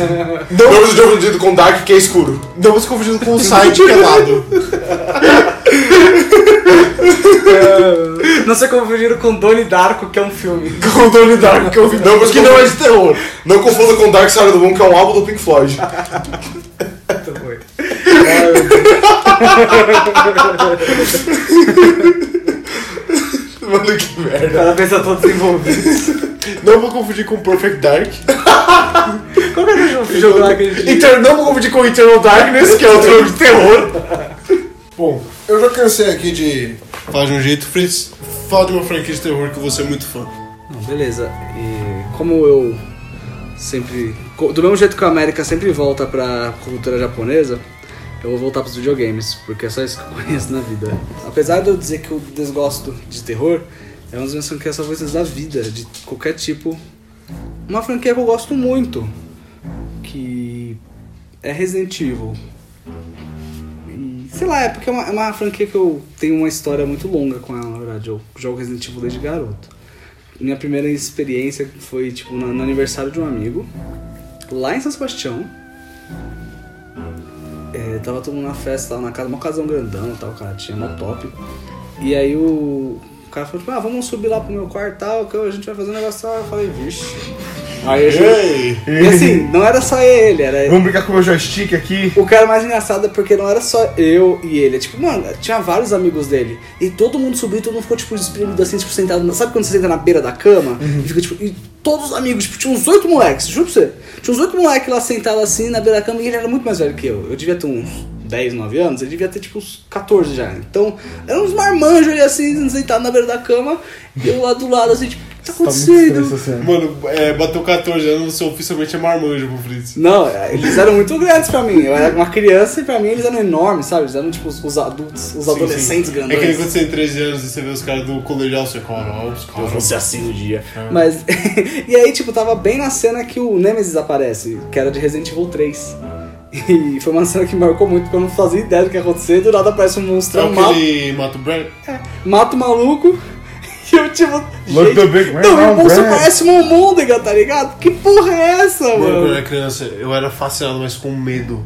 Não pode ser confundido com Dark, que é escuro. Não pra se confundir com o Side pelado. não ser confundido com Donnie Darko, que é um filme. Com Donnie Dark, que eu vi. Não, que não é de terror. Não confunda com Dark Side of the Moon, que é um álbum do Pink Floyd. Muito meu Deus. Mano, que merda. Parabéns a todos envolvidos. Não vou confundir com Perfect Dark. Qual que é o jogo jogo lá que a gente... Não vou competir com Eternal Darkness, que é outro jogo de terror. Bom, eu já cansei aqui de falar de um jeito. Fritz, fala de uma franquia de terror que você é muito fã. Não, beleza. E como eu sempre. Do mesmo jeito que a América sempre volta pra cultura japonesa, eu vou voltar pros videogames, porque é só isso que eu conheço na vida. Apesar de eu dizer que eu desgosto de terror, é uma das minhas franquias favoritas da vida, de qualquer tipo. Uma franquia que eu gosto muito, que é Resident Evil. Sei lá, é porque é uma, é uma franquia que eu tenho uma história muito longa com ela, na verdade. Eu jogo Resident Evil desde garoto. Minha primeira experiência foi tipo no, no aniversário de um amigo, lá em São Sebastião. É, tava todo mundo na festa, tava na casa, uma casão grandão e tal, cara, tinha mó top. E aí o, cara falou, tipo, ah, vamos subir lá pro meu quarto e tal, que a gente vai fazer um negócio lá. Eu falei, vixe. Aí gente. E assim, não era só ele, era Vamos brincar com o meu joystick aqui. o cara mais engraçado é porque não era só eu e ele. É tipo, mano, tinha vários amigos dele. E todo mundo subiu e todo mundo ficou, tipo, espremido assim, tipo, sentado. Sabe quando você senta na beira da cama? E fica, tipo, e todos os amigos, tipo, tinha uns oito moleques, juro pra você. Tinha uns oito moleques lá sentados assim na beira da cama e ele era muito mais velho que eu. Eu devia ter uns 10, 9 anos, ele devia ter tipo uns 14 já. Então, eram uns marmanjos ali assim, sentados na beira da cama, e eu lá do lado assim, tipo, tá Tá acontecendo? Mano, é, bateu 14 anos, você oficialmente é marmanjo pro Fritz. Não, eles eram muito grandes pra mim. Eu era uma criança e pra mim eles eram enormes, sabe? Eles eram tipo os, os adultos, os Sim, adolescentes sim. grandes. É que quando você tem 13 anos e você vê os caras do colegial, você fala, ó, os Eu caras. vou ser assim no dia. É. Mas. e aí, tipo, tava bem na cena que o Nemesis aparece, que era de Resident Evil 3. E foi uma cena que marcou muito, porque eu não fazia ideia do que ia acontecer. Do nada aparece um É monstrão, o mata, que ele mata o Brad? mata o maluco. E eu, tipo. Look gente, man não, e o on monstro Brad. parece uma almôndega, tá ligado? Que porra é essa, Mano, quando eu era criança, eu era fascinado, mas com medo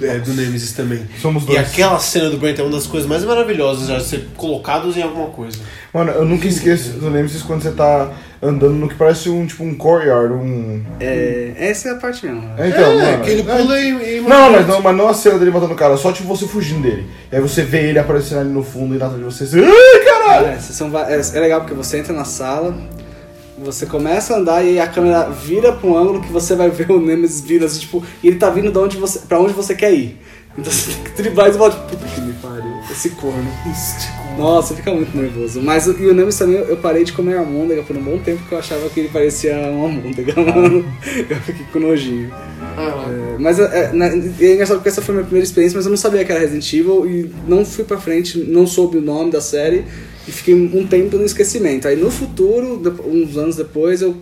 é, do Nemesis também. Somos E dois. aquela cena do Brent é uma das coisas mais maravilhosas já de ser colocados em alguma coisa. Mano, eu nunca esqueço do Nemesis quando você tá andando no que parece um tipo um courtyard, um. É, essa é a parte mesmo. É, então, é, mano. que ele é- pula e, e Não, mas não, mas não a cena dele matando o cara, só tipo você fugindo dele. E aí você vê ele aparecendo ali no fundo e nada de você. Caralho! É, são é, é legal porque você entra na sala, você começa a andar e a câmera vira pra um ângulo que você vai ver o Nemesis vindo, assim, tipo, e ele tá vindo de onde você, pra onde você quer ir. Então você tem que driblar e você fala, tipo, puta que me pariu, esse corno. Nossa, fica muito nervoso. Mas o- e o Nemesis também, eu parei de comer almôndega por um bom tempo porque eu achava que ele parecia uma almôndega, mano. Eu fiquei com nojinho. É, mas é, na- é engraçado porque essa foi a minha primeira experiência, mas eu não sabia que era Resident Evil e não fui pra frente, não soube o nome da série e fiquei um tempo no esquecimento. Aí no futuro, uns anos depois, eu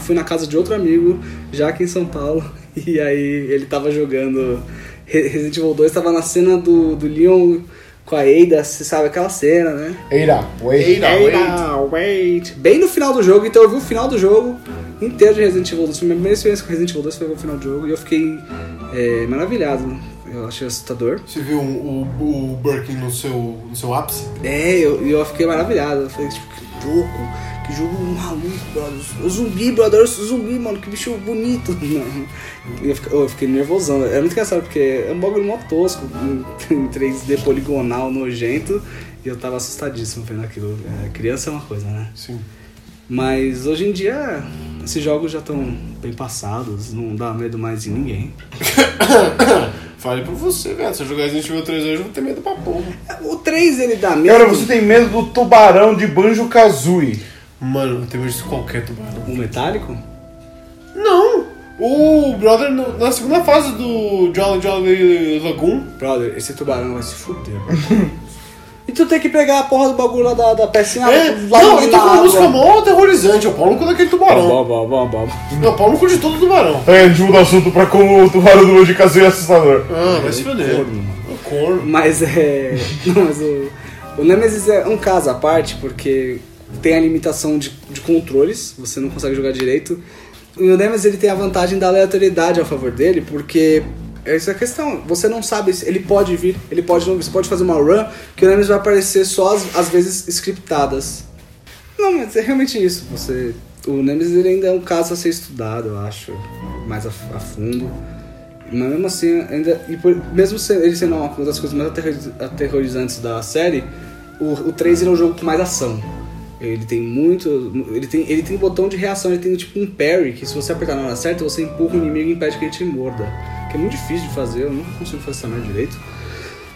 fui na casa de outro amigo, já aqui em São Paulo, e aí ele tava jogando Re- Resident Evil 2, tava na cena do, do Leon com a Ada, você sabe aquela cena, né? Eira, wait. Ada, wait. Bem no final do jogo, então eu vi o final do jogo inteiro de Resident Evil 2. Foi minha primeira experiência com Resident Evil 2 foi o final do jogo e eu fiquei é, maravilhado. Eu achei assustador. Você viu o, o, o Birkin no seu, no seu ápice? É, eu, eu fiquei maravilhado. Eu falei, tipo, que louco, que jogo maluco, brother. Zumbi, brother, o zumbi, mano, que bicho bonito. Não. Eu fiquei, eu fiquei nervosão. É muito engraçado porque é um bagulho mó tosco, em em 3D poligonal, nojento. E eu tava assustadíssimo vendo aquilo. É, criança é uma coisa, né? Sim. Mas hoje em dia, esses jogos já estão bem passados, não dá medo mais em ninguém. Fale pra você, velho. Se eu jogar Resident Evil 3 hoje, eu vou ter medo pra porra. O 3 ele dá medo. Cara, você tem medo do tubarão de Banjo Kazooie. Mano, eu tenho medo de qualquer tubarão. O metálico? Não! O brother, no- na segunda fase do Jolly Jolly Lagoon, Brother, esse tubarão vai se fuder. e tu tem que pegar a porra do bagulho lá da, da pecinha É, lá não, tá na com uma música mó aterrorizante. É o pau no cu daquele tubarão. Bom, bom, bom, bom. Não, pau no cu de todo tubarão. É, a gente muda o assunto pra como o tubarão do Banjo Kazooie é assustador. Ah, vai se mano. O corno. Mas é. Não, mas o. O Nemesis é um caso à parte, porque tem a limitação de, de controles, você não consegue jogar direito. E o Nemesis ele tem a vantagem da aleatoriedade a favor dele, porque essa é a questão. Você não sabe se ele pode vir, ele pode não. Você pode fazer uma run que o Nemesis vai aparecer só às, vezes scriptadas. Não, mas é realmente isso. Você, o Nemesis ainda é um caso a ser estudado, eu acho, mais a, a fundo. Mas mesmo assim, ainda. E por- mesmo ele sendo uma das coisas mais aterroriz- aterrorizantes da série, o, o 3 ele é um jogo com mais ação. Ele tem muito. Ele tem, ele tem botão de reação, ele tem tipo um parry, que se você apertar na hora certa, você empurra o inimigo e impede que ele te morda. Que é muito difícil de fazer, eu não consigo fazer essa merda direito.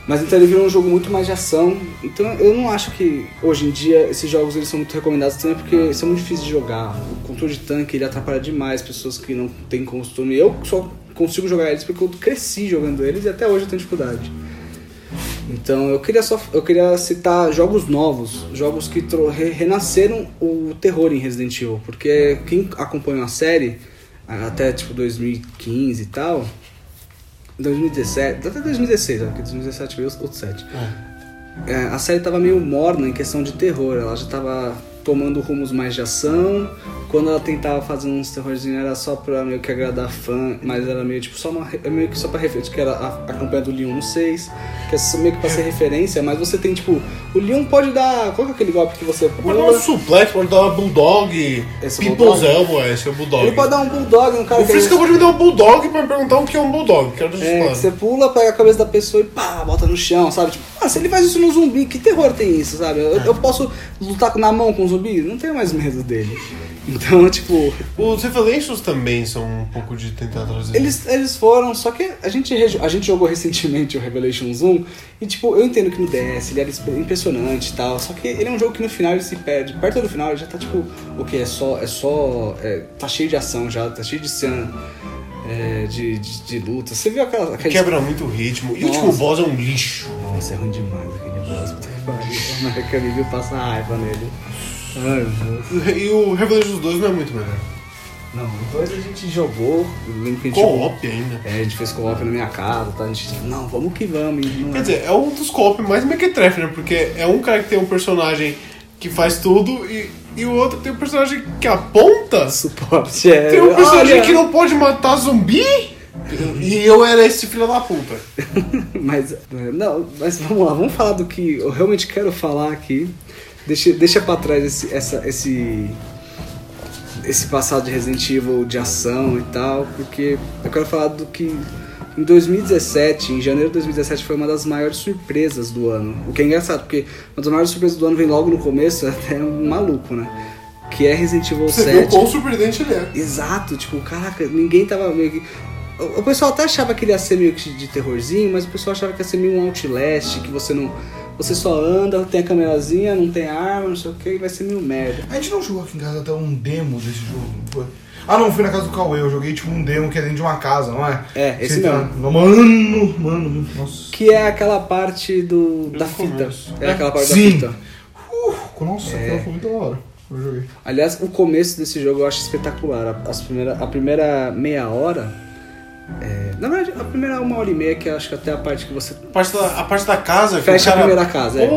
Mas então ele virou um jogo muito mais de ação. Então eu não acho que hoje em dia esses jogos eles são muito recomendados também porque são muito difíceis de jogar. O controle de tanque ele atrapalha demais pessoas que não têm costume. Eu só consigo jogar eles porque eu cresci jogando eles e até hoje eu tenho dificuldade. Então eu queria só eu queria citar jogos novos, jogos que re- renasceram o terror em Resident Evil, porque quem acompanhou a série até tipo 2015 e tal, 2017, até 2016, né, porque 2017 veio outro 7. É, a série tava meio morna em questão de terror, ela já tava tomando rumos mais de ação. Quando ela tentava fazer uns terrorzinhos era só pra meio que agradar fã, mas era meio tipo só uma, é meio que só pra referência, que era a, a campanha do Leon no 6, que é meio que pra ser referência, mas você tem tipo, o Leon pode dar, qual que é aquele golpe que você Pode dar um pula? suplex, pode dar uma bulldog, Esse é people's elbow, esse é o bulldog. Ele pode dar um bulldog no cara O que acabou de me dar um bulldog pra me perguntar o que é um bulldog. Quero É, que você pula, pega a cabeça da pessoa e pá, bota no chão, sabe? Tipo, ah, se ele faz isso no zumbi, que terror tem isso, sabe? Eu, eu posso lutar na mão com o zumbi? Não tenho mais medo dele. Então, tipo, Os Revelations também são um pouco de tentar trazer. eles, eles foram, só que a gente, a gente jogou recentemente o Revelations 1 e, tipo, eu entendo que no DS ele era impressionante e tal, só que ele é um jogo que no final ele se perde. Perto do final ele já tá, tipo, o que? É só. É só. é, tá cheio de ação já, tá cheio de cena é, de, de, de luta. Você viu aquela. aqueles- Quebra muito o ritmo. E o último boss é um lixo. Nossa, é ruim demais aquele boss. puta que pariu. Ele viu, passa raiva nele. Ai, meu Deus. E o Revelations 2 não é muito melhor. Não, o dois a gente jogou. Co-op ainda. É, a gente fez co-op na minha casa, tá? A gente tipo, não, vamos que vamos. Não Quer é. dizer, é um dos co-op mais mequetrefe, né? Porque é um cara que tem um personagem que faz tudo e, e o outro tem um personagem que aponta. suporte é. Tem um personagem Olha! que não pode matar zumbi. E eu era esse filho da puta. mas, é, não, mas vamos lá, vamos falar do que eu realmente quero falar aqui. Deixa, deixa pra trás esse, essa, esse, esse passado de Resident Evil de ação e tal, porque eu quero falar do que em 2017, em janeiro de 2017, foi uma das maiores surpresas do ano. O que é engraçado, porque uma das maiores surpresas do ano vem logo no começo, até um maluco, né? Que é Resident Evil Você 7. viu o quão surpreendente ele é. Exato, tipo, caraca, ninguém tava meio que. O pessoal até achava que ele ia ser meio que de terrorzinho, mas o pessoal achava que ia ser meio um Outlast, que você não. Você só anda, tem a câmerazinha, não tem arma, não sei o que, vai ser meio merda. A gente não jogou aqui em casa até um demo desse jogo, não foi? Ah, não, fui na casa do Cauê, eu joguei tipo um demo que é dentro de uma casa, não é? É, esse Você mesmo. tá- Mano, mano, nossa. Que é aquela parte do. da No fita. começo. É aquela parte Sim. da fita. Uh, nossa, aquela foi muito da hora. Eu joguei. Aliás, o começo desse jogo eu acho espetacular. A- As primeira, a primeira meia hora. é, na verdade, a primeira uma hora e meia, que eu acho que até a parte que você. A parte da, a parte da casa. que Fecha o a cara- primeira casa, é.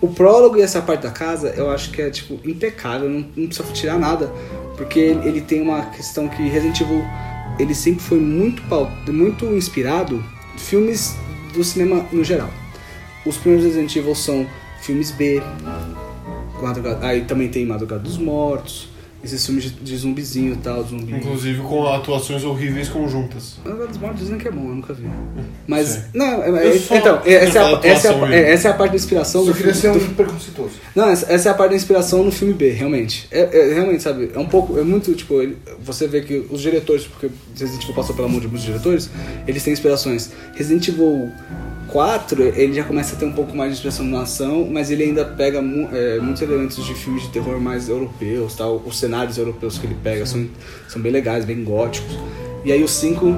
O prólogo e essa parte da casa, eu acho que é, tipo, impecável, não, não precisa tirar nada. Porque ele, tem uma questão que Resident Evil, ele sempre foi muito, muito inspirado em filmes do cinema no geral. Os primeiros Resident Evil são filmes B, Madrugada- aí também tem Madrugada dos Mortos, esses filmes de, de zumbizinho e tal, zumbi. Inclusive com atuações horríveis conjuntas. Dos Mortos dizem que é bom, eu nunca vi. Mas, Sei. não, é- é- só- então, essa é, a, essa, é a, é, essa é a parte da inspiração Só do queria filme. ser do- um preconceituoso. Não, essa, essa é a parte da inspiração no filme B, realmente. É, é, realmente, sabe, é um pouco, é muito, tipo, ele- você vê que os diretores, porque Resident Evil passou pela mão de muitos diretores, eles têm inspirações. Resident Evil 4, ele já começa a ter um pouco mais de inspiração na ação, mas ele ainda pega mu- é, muitos elementos de filmes de terror mais europeus, tal. Os cenários europeus que ele pega são, são bem legais, bem góticos. E aí o 5,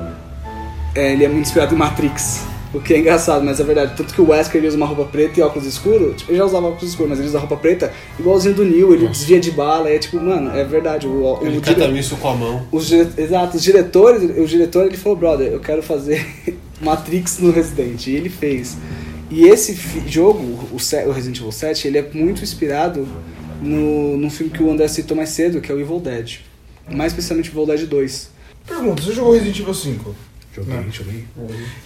é, ele é muito inspirado em Matrix. O que é engraçado, mas é verdade. Tanto que o Wesker ele usa uma roupa preta e óculos escuros. Tipo, ele já usava óculos escuros, mas ele usa roupa preta igualzinho do Neil. Ele desvia de bala. É tipo, mano, é verdade. O, o, Ele dire- isso com a mão. os dire... Exato, os diretores, o diretor ele falou, brother, eu quero fazer Matrix no Resident. E ele fez. E esse jogo, o, o Resident Evil 7, ele é muito inspirado no, no filme que o André citou mais cedo, que é o Evil Dead. Mais especialmente o Evil Dead 2. Pergunta, você jogou Resident Evil 5? Joguei, Não. joguei.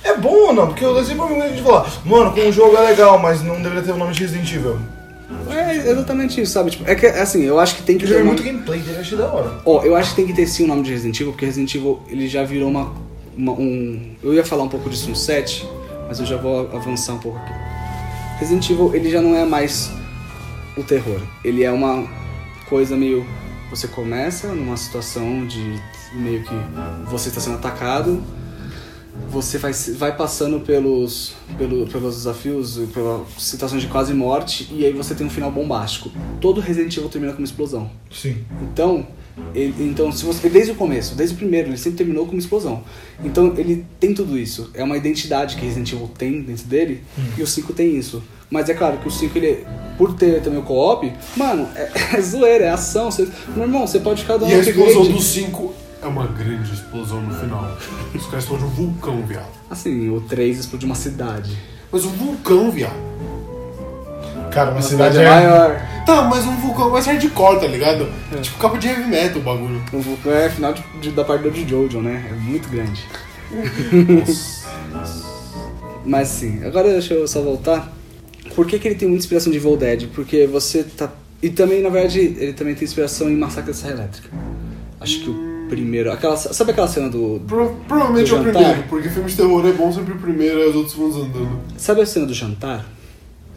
É bom ou não? Porque eu sempre ouvi gente falar, mano, como o jogo é legal, mas não deveria ter o nome de Resident Evil. É exatamente isso, sabe? Tipo, é que, assim, eu acho que tem que Eu ter uma- muito gameplay dele, achei da hora. Ó, eu acho que tem que ter sim o nome de Resident Evil, porque Resident Evil ele já virou uma, uma- um. Eu ia falar um pouco disso no 7, mas eu já vou avançar um pouco aqui. Resident Evil ele já não é mais o terror. Ele é uma coisa meio. Você começa numa situação de meio que você está sendo atacado, você vai, vai passando pelos, pelo, pelos desafios, pelas situações de quase morte, e aí você tem um final bombástico. Todo Resident Evil termina com uma explosão. Sim. Então, ele, então se você, desde o começo, desde o primeiro, ele sempre terminou com uma explosão. Então ele tem tudo isso. É uma identidade que Resident Evil tem dentro dele, e o 5 tem isso. Mas é claro que o 5, ele, por ter também o co-op, mano, é, é zoeira, é ação. Você, meu irmão, você pode ficar dando E a explosão do 5 é uma grande explosão no final. Os caras explodem um vulcão, viado. Assim, o 3 explode uma cidade. Mas um vulcão, viado. Cara, uma Uma cidade cidade é. maior. Tá, mas um vulcão mais hardcore, tá ligado? Tipo capa de heavy metal o bagulho. O vulcão é final de, de- da parte do Jojo, né? É muito grande. Mas sim, agora deixa eu só voltar. Por que, que ele tem muita inspiração de Evil Dead? Porque você tá. E também, na verdade, ele também tem inspiração em Massacre da Serra Elétrica. Acho que o primeiro. Aquela, sabe aquela cena do. Pro- provavelmente Do é o primeiro, porque filme de terror é bom sempre o primeiro e os outros vão andando. Sabe a cena do jantar?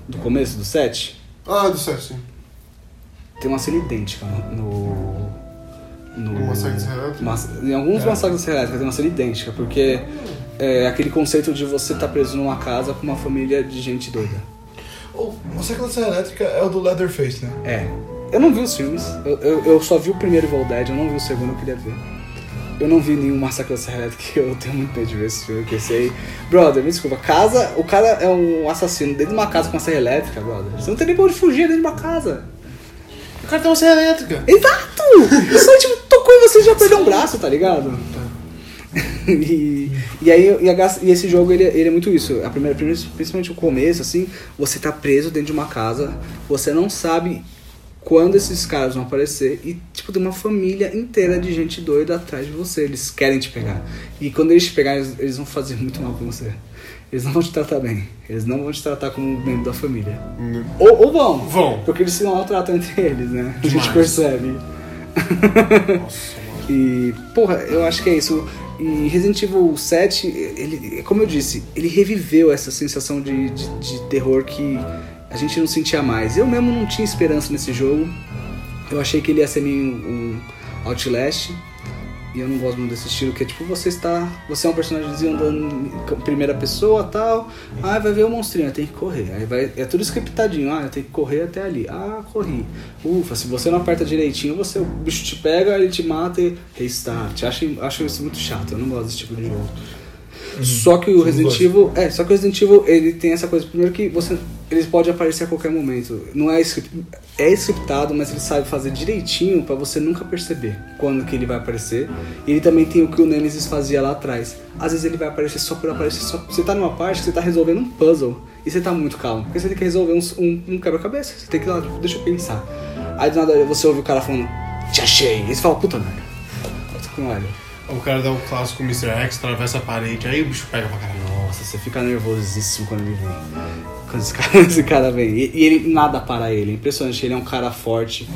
Do começo do set? Ah, do certo, sim. Tem uma cena idêntica no. No, No Massacre da Serra Elétrica? Mas- em alguns É. massacres da Serra Elétrica tem uma cena idêntica, porque é aquele conceito de você estar preso numa casa com uma família de gente doida. O Massacre da Serra Elétrica é o do Leatherface, né? É. Eu não vi os filmes, eu, eu, eu só vi o primeiro Evil Dead, eu não vi o segundo, eu queria ver. Eu não vi nenhum Massacre da Serra Elétrica, eu tenho muito medo de ver esse filme, porque esse aí... Brother, me desculpa, casa... O cara é um assassino dentro de uma casa com uma serra elétrica, brother. Você não tem nem pra onde fugir dentro de uma casa. O cara tem uma serra elétrica. Exato! Só, tipo, tocou e você já perdeu um braço, tá ligado? e, e aí e, a e esse jogo ele, ele é muito isso. A primeira, principalmente o começo, assim, você tá preso dentro de uma casa, você não sabe quando esses caras vão aparecer e tipo tem uma família inteira de gente doida atrás de você. Eles querem te pegar. E quando eles te pegarem, eles, eles vão fazer muito mal com você. Eles não vão te tratar bem. Eles não vão te tratar como membro da família. Ou, ou vão. Vão. Porque eles se maltratam entre eles, né? A gente Demais. percebe. Nossa, mano. E, porra, eu acho que é isso. E Resident Evil 7, ele, como eu disse, ele reviveu essa sensação de, de, de terror que a gente não sentia mais. Eu mesmo não tinha esperança nesse jogo. Eu achei que ele ia ser meio um Outlast. E eu não gosto muito desse estilo, que é tipo, você está. Você é um personagemzinho andando em primeira pessoa tal. Ah, vai ver o monstrinho, tem que correr. Aí vai. É tudo scriptadinho, ah, tem que correr até ali. Ah, corri. Ufa, se você não aperta direitinho, você, o bicho te pega, ele te mata e restart. Acho, acho isso muito chato, eu não gosto desse tipo de jogo. Só que o Resident. Evil. É, só que o Resident Evil ele tem essa coisa, primeiro que você. Eles podem aparecer a qualquer momento. Não é script, é scriptado, mas ele sabe fazer direitinho pra você nunca perceber quando que ele vai aparecer. E ele também tem o que o Nemesis fazia lá atrás. Às vezes ele vai aparecer só por aparecer. Só, você tá numa parte que você tá resolvendo um puzzle e você tá muito calmo. Porque você tem que resolver um, um, um quebra-cabeça. Você tem que ir lá, tipo, deixa eu pensar. Aí do nada você ouve o cara falando, te achei. E você fala, puta merda. Com olha. O cara dá um clássico Mr. X, atravessa a parede, aí o bicho pega pra caralho. Nossa, você fica nervosíssimo quando ele vem. Quando esse cara, esse cara vem. E, e ele nada para ele. É impressionante. Ele é um cara forte,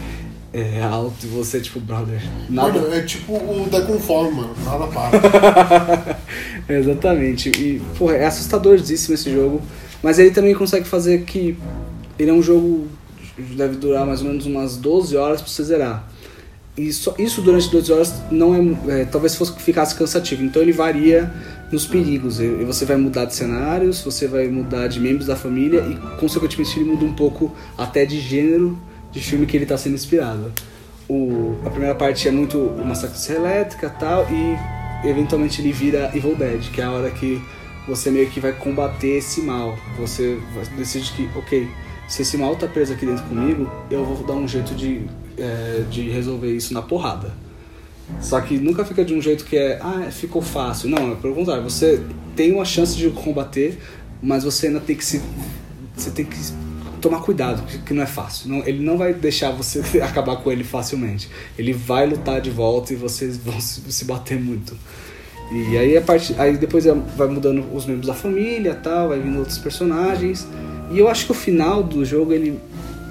é, alto, e você, tipo, brother. Nada. Mano, é tipo o Decon Form, mano. Nada para. Exatamente. E, porra, é assustadoríssimo esse jogo. Mas ele também consegue fazer que. Ele é um jogo. Deve durar mais ou menos umas 12 horas pra você zerar. Só, isso durante 12 horas não é, é, Talvez fosse ficasse cansativo. Então ele varia nos perigos. E, você vai mudar de cenários, você vai mudar de membros da família e, consequentemente, ele muda um pouco até de gênero de filme que ele está sendo inspirado. O, a primeira parte é muito o Massacre Elétrica tal, e eventualmente ele vira Evil Dead, que é a hora que você meio que vai combater esse mal. Você decide que, ok, se esse mal tá preso aqui dentro comigo, eu vou dar um jeito de, é, de resolver isso na porrada. Só que nunca fica de um jeito que é, ah, ficou fácil. Não, é pelo contrário. Você tem uma chance de combater, mas você ainda tem que se. Você tem que tomar cuidado, que- não é fácil. Não- ele não vai deixar você acabar com ele facilmente. Ele vai lutar de volta e vocês vão se, se bater muito. E aí a parte, aí depois é- vai mudando os membros da família, tal, vai vindo outros personagens. E eu acho que o final do jogo ele,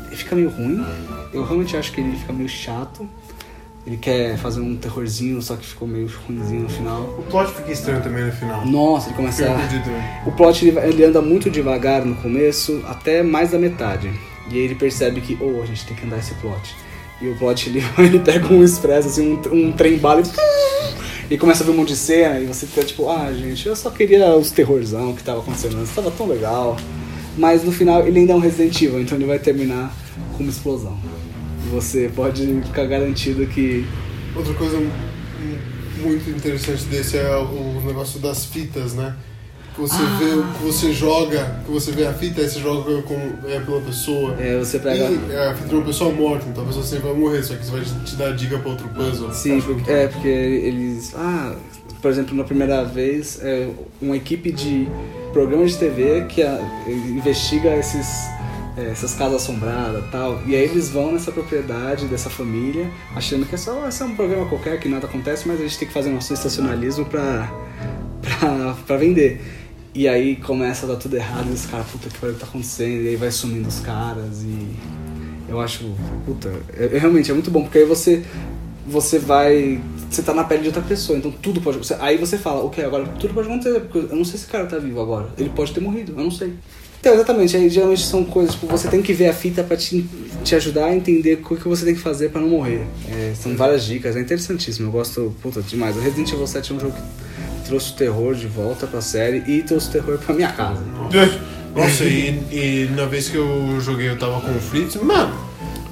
ele fica meio ruim. Eu realmente acho que ele fica meio chato. Ele quer fazer um terrorzinho, só que ficou meio ruimzinho no final. O plot fica estranho também no final. Nossa, ele começa a... perdido. O plot ele anda muito devagar no começo, até mais da metade. E aí ele percebe que, oh, a gente tem que andar esse plot. E o plot ele, ele pega um expresso, assim, um, um trem bala e, e começa a ver um monte de cena. E você fica tipo, ah, gente, eu só queria os terrorzão que tava acontecendo antes, tava tão legal. Mas no final ele ainda é um Resident Evil, então ele vai terminar com uma explosão. Você pode ficar garantido que. Outra coisa muito interessante desse é o negócio das fitas, né? Que você Ah. vê, que você joga, que você vê a fita, aí você joga com, é, pela pessoa. É, você pega. E é, a fita de uma pessoa morta, então a pessoa sempre vai morrer, só que isso vai te- dar dica pra outro puzzle. Sim, porque, é, porque eles. Ah, por exemplo, na primeira vez, é, uma equipe de programa de TV que ah, investiga esses, é, essas casas assombradas tal. E aí eles vão nessa propriedade dessa família, achando que é só, é um programa qualquer, que nada acontece, mas a gente tem que fazer nosso sensacionalismo pra, pra, pra vender. E aí começa a dar tudo errado e os caras, puta que pariu, tá acontecendo? E aí vai sumindo os caras e. Eu acho, puta, é, é realmente é muito bom, porque aí você você vai. Você tá na pele de outra pessoa, então tudo pode. aí você fala, ok, agora tudo pode acontecer, porque eu não sei se o cara tá vivo agora. Ele pode ter morrido, eu não sei. Então, exatamente, aí geralmente são coisas, tipo, você tem que ver a fita pra te, te ajudar a entender o que você tem que fazer pra não morrer. É, são várias dicas, é interessantíssimo, eu gosto, puta, demais. O Resident Evil 7 é um jogo que trouxe o terror de volta pra série e trouxe o terror pra minha casa. Nossa, e, e na vez que eu joguei eu tava com o Fritz, mano,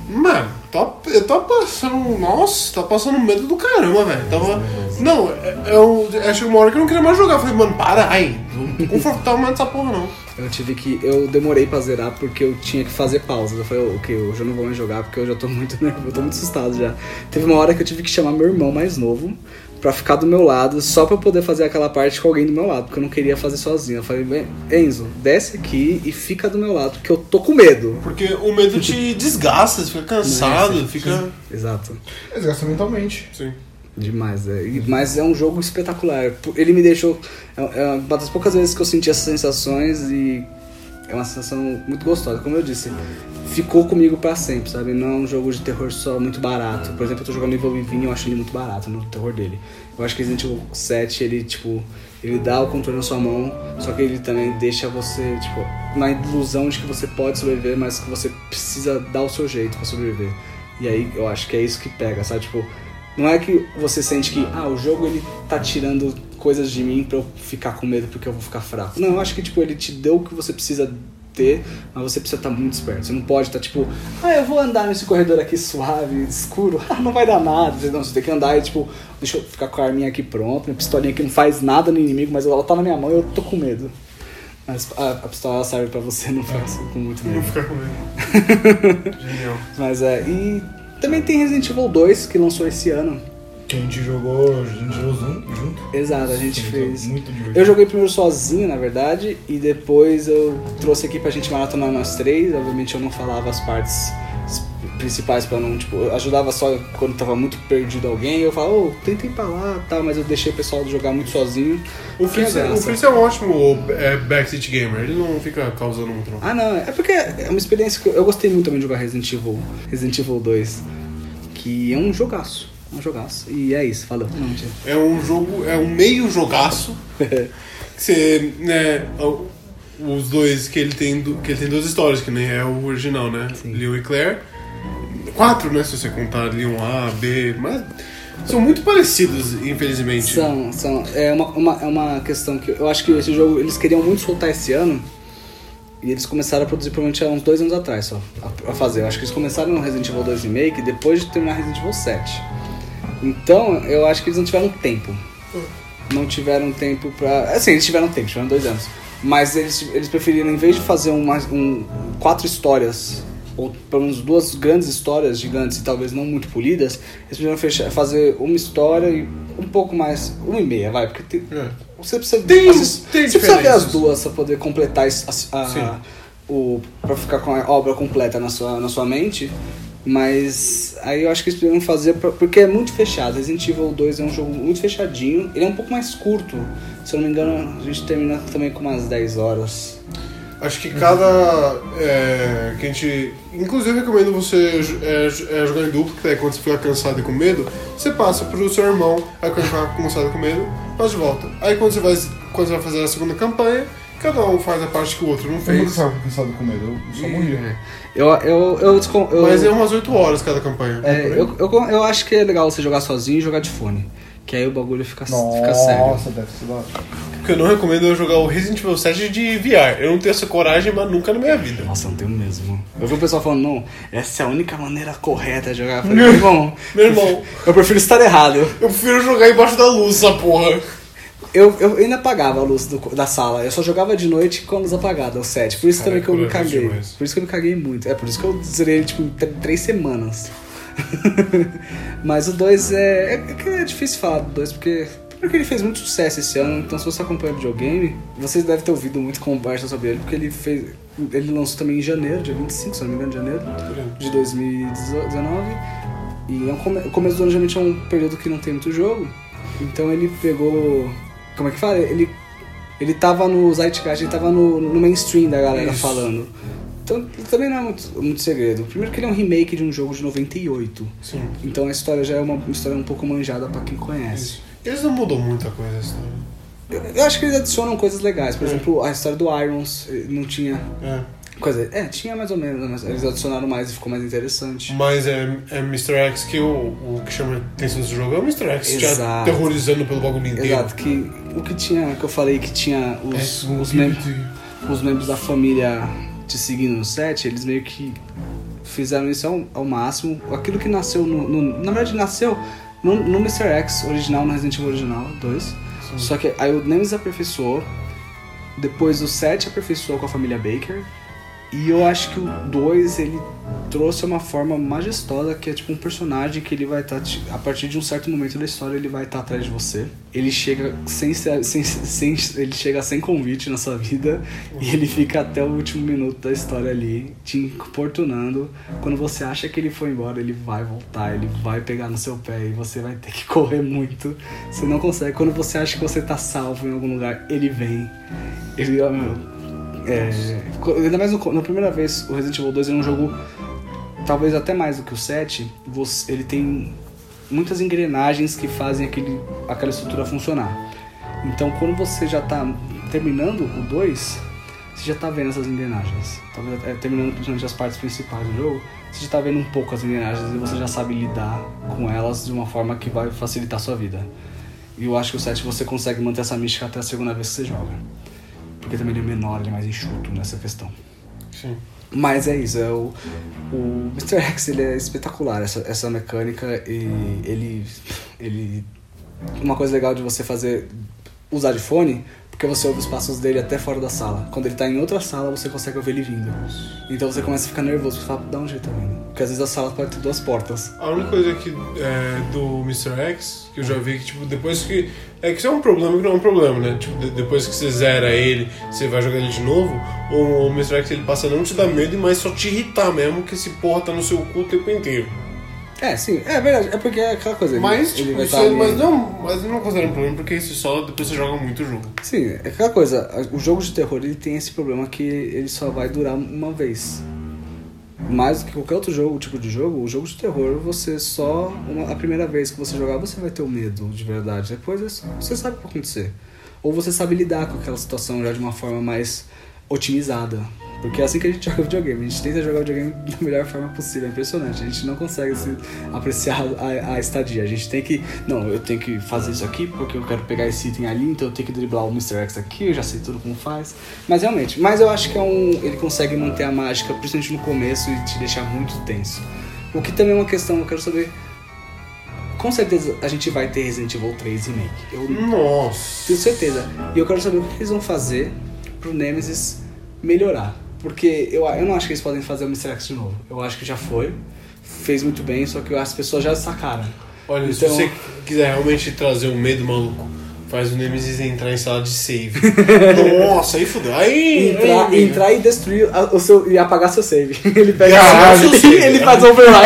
mano, tá, eu tava passando, nossa, tá passando medo do caramba, velho. Tava, não, é- eu, acho que uma hora que eu não queria mais jogar, eu falei, mano, para aí, não tô confortável mais nessa porra não. Eu tive que. Eu demorei pra zerar porque eu tinha que fazer pausas. Eu falei, ok, hoje eu não vou mais jogar porque eu já tô muito nervoso, eu tô muito assustado já. Teve uma hora que eu tive que chamar meu irmão mais novo pra ficar do meu lado, só pra eu poder fazer aquela parte com alguém do meu lado, porque eu não queria fazer sozinho. Eu falei, "Bem, Enzo, desce aqui e fica do meu lado, porque eu tô com medo. Porque o medo te desgasta, você fica cansado, Sim, fica... Exato. Desgasta mentalmente. Sim. Demais, é. Mas é um jogo espetacular. Ele me deixou. É é uma das poucas vezes que eu senti essas sensações e é uma sensação muito gostosa. Como eu disse, ficou comigo pra sempre, sabe? Não é um jogo de terror só muito barato. Por exemplo, eu tô jogando Evil Within e eu acho ele muito barato no terror dele. Eu acho que Resident Evil 7, ele, tipo, ele dá o controle na sua mão, só que ele também deixa você, tipo, na ilusão de que você pode sobreviver, mas que você precisa dar o seu jeito pra sobreviver. E aí eu acho que é isso que pega, sabe? Tipo, não é que você sente que, ah, o jogo ele tá tirando coisas de mim pra eu ficar com medo porque eu vou ficar fraco. Não, eu acho que, tipo, ele te deu o que você precisa ter, mas você precisa estar muito esperto. Você não pode estar, tipo, ah, eu vou andar nesse corredor aqui suave, escuro, ah, não vai dar nada. Não, você tem que andar e, tipo, deixa eu ficar com a arminha aqui pronta, minha pistolinha aqui não faz nada no inimigo, mas ela tá na minha mão e eu tô com medo. Mas a, a pistola ela serve pra você não ficar com muito medo. Não ficar com medo. Genial. Mas é, e também tem Resident Evil 2 que lançou esse ano. Que a gente jogou, a gente jogou jun- junto. Exato, a gente Foi fez. Muito divertido. Eu joguei primeiro sozinho, na verdade, e depois eu trouxe aqui pra gente maratonar nós três. Obviamente eu não falava as partes principais pra não, tipo, eu ajudava só quando tava muito perdido alguém. Eu falava, ô, tenta ir pra lá tal, mas eu deixei o pessoal jogar muito sozinho. O é Fritz, é, é um ótimo é, backseat gamer, ele não fica causando muito não. Ah, não, é porque é uma experiência que eu, eu gostei muito também de jogar Resident Evil, Resident Evil 2, que é um jogaço. É um jogaço. E é isso, falou. Não. É um jogo, é um meio jogaço. que você, né, os dois que ele tem, que ele tem duas histórias, que nem é o original, né? Sim. Leon e Claire. Quatro, né, se você contar Leon A, B, mas são muito parecidos, infelizmente. São, são. É uma, uma, é uma questão que eu acho que esse jogo eles queriam muito soltar esse ano. E eles começaram a produzir provavelmente há uns dois anos atrás só. A, a fazer. Eu acho que eles começaram no Resident Evil 2 Remake depois de terminar Resident Evil 7. Então, eu acho que eles não tiveram tempo. Não tiveram tempo pra. Assim, eles tiveram tempo, tiveram dois anos. Mas eles, eles preferiram, em vez de fazer uma, um, quatro histórias, ou pelo menos duas grandes histórias gigantes e talvez não muito polidas, eles fechar, fazer uma história e um pouco mais. Uma e meia, vai, porque tem, É. você precisa, Tem- assist- tem você precisa ver as duas pra poder completar a, a- o para ficar com a obra completa na sua, na sua mente. Mas aí eu acho que eles poderiam fazer pra- porque é muito fechado. Resident Evil 2 é um jogo muito fechadinho. Ele é um pouco mais curto. Se eu não me engano, a gente termina também com umas 10 horas. Acho que cada. É, que a gente. Inclusive, eu recomendo você é, é, jogar em duplo, que daí quando você ficar cansado e com medo, você passa pro seu irmão, aí quando ficar cansado e com medo, passa de volta. Aí quando você vai, quando você vai fazer a segunda campanha, cada um faz a parte que o outro não Eu nunca fez. ficava cansado com medo, eu só morria. Eu, eu, eu, eu, Mas é umas 8 horas cada campanha. é, eu, eu, eu acho que é legal você jogar sozinho e jogar de fone. Que aí o bagulho fica, fica sério. Nossa, deve ser da hora. O que eu não recomendo é jogar o Resident Evil 7 de VR. Eu não tenho essa coragem, mas nunca na minha vida. Nossa, eu não tenho mesmo. Eu vi o pessoal falando, não, essa é a única maneira correta de jogar. Eu falei, meu irmão, Meu irmão, eu prefiro estar errado. eu prefiro jogar embaixo da luz, essa porra. Eu, eu ainda apagava a luz do- da sala. Eu só jogava de noite com a luz apagada, o 7. Por isso Cara, também que eu me caguei. demais. Por isso que eu me caguei muito. É por isso que eu zerei ele, tipo, três semanas. Mas o 2 é, é. é difícil falar do 2 porque. Porque ele fez muito sucesso esse ano, então se você acompanha o videogame, vocês devem ter ouvido muito conversa sobre ele, porque ele fez. Ele lançou também em janeiro, dia 25, se não me engano, de janeiro de 2019. E é um come- o começo do ano geralmente é um período que não tem muito jogo. Então ele pegou. Como é que fala? Ele, ele tava no Zeitgeist, ele tava no, no mainstream da galera Isso. falando. Então também não é muito, muito segredo. Primeiro que ele é um remake de um jogo de 98. Sim. Então a história já é uma história um pouco manjada pra quem conhece. Eles não mudam muita coisa, essa história. Eu, eu acho que eles adicionam coisas legais. Por É. exemplo, a história do Irons eh, não tinha. É. Coisa, é, tinha mais ou menos, mas eles adicionaram mais e ficou mais interessante. Mas é, é Mr. X que o, o que chama atenção desse jogo é o Mr. X, já Exato. terrorizando pelo bagulho inteiro. Exato, que o que tinha, que eu falei que tinha os, É, os, mem os membros da família te seguindo no set, eles meio que fizeram isso ao, ao máximo. Aquilo que nasceu no, no- Na verdade, nasceu no, no Mr. X original, no Resident Evil original 2. Só que aí o Nemesis aperfeiçoou. Depois o 7 aperfeiçoou com a família Baker. E eu acho que o 2 ele trouxe uma forma majestosa que é tipo um personagem que ele vai estar a partir de um certo momento da história ele vai estar atrás de você. Ele chega sem, sem, sem ele chega sem convite na sua vida e ele fica até o último minuto da história ali te importunando. Quando você acha que ele foi embora, ele vai voltar, ele vai pegar no seu pé e você vai ter que correr muito. Você não consegue. Quando você acha que você tá salvo em algum lugar, ele vem. Ele, ó, meu, é, ainda mais no, na primeira vez, o Resident Evil 2 é um jogo, talvez até mais do que o 7, você, ele tem muitas engrenagens que fazem aquele, aquela estrutura funcionar. Então, quando você já tá terminando o 2, você já tá vendo essas engrenagens. Talvez é, terminando principalmente as partes principais do jogo, você já tá vendo um pouco as engrenagens e você já sabe lidar com elas de uma forma que vai facilitar a sua vida. E eu acho que o 7 você consegue manter essa mística até a segunda vez que você joga. Porque também ele é menor, ele é mais enxuto nessa questão. Sim. Mas é isso, é o, o Mr. X ele é espetacular, essa, essa mecânica e ele, ele. Uma coisa legal de você fazer, usar de fone, porque você ouve os passos dele até fora da sala. Quando ele tá em outra sala, você consegue ouvir ele vindo. Então você começa a ficar nervoso, você fala, dá um jeito também. Porque às vezes a sala pode ter duas portas. A única coisa que é, do Mr. X, que eu já vi que, tipo, depois que. É que isso é um problema que não é um problema, né? Tipo, de- depois que você zera ele, você vai jogar ele de novo, o, o Mr. X ele passa a não te dar medo, mas só te irritar mesmo, que esse porra tá no seu cu o tempo inteiro. É, sim, é verdade, é porque é aquela coisa. ele- Mas, ele tipo, vai isso tá é- ali- mas não, mas não considero um problema, porque isso só depois você joga muito o jogo. Sim, é aquela coisa, o jogo de terror ele tem esse problema que ele só vai durar uma vez. Mais do que qualquer outro jogo, tipo de jogo, o jogo de terror, você só. Uma, a primeira vez que você jogar, você vai ter o medo de verdade. Depois é só- você sabe o que vai acontecer. Ou você sabe lidar com aquela situação já de uma forma mais otimizada. Porque é assim que a gente joga videogame. A gente tenta jogar videogame da melhor forma possível. É impressionante. A gente não consegue assim, apreciar a, a estadia. A gente tem que. Não, eu tenho que fazer isso aqui porque eu quero pegar esse item ali, então eu tenho que driblar o Mr. X aqui, eu já sei tudo como faz. Mas realmente, mas eu acho que é um. Ele consegue manter a mágica, principalmente no começo, e te deixar muito tenso. O que também é uma questão, eu quero saber. Com certeza a gente vai ter Resident Evil 3 Remake. Eu Nossa. tenho certeza. E eu quero saber o que eles vão fazer pro Nemesis melhorar. Porque eu, eu não acho que eles podem fazer o Mr. X de novo. Eu acho que já foi. Fez muito bem, só que as pessoas já sacaram. Olha, se Então- você quiser realmente trazer um medo maluco, faz o Nemesis entrar em sala de save. Nossa, aí fudeu. Aí. Entrar, aí, entrar e destruir o seu, e apagar seu save. Ele pega Caralho, assim, save. ele faz override.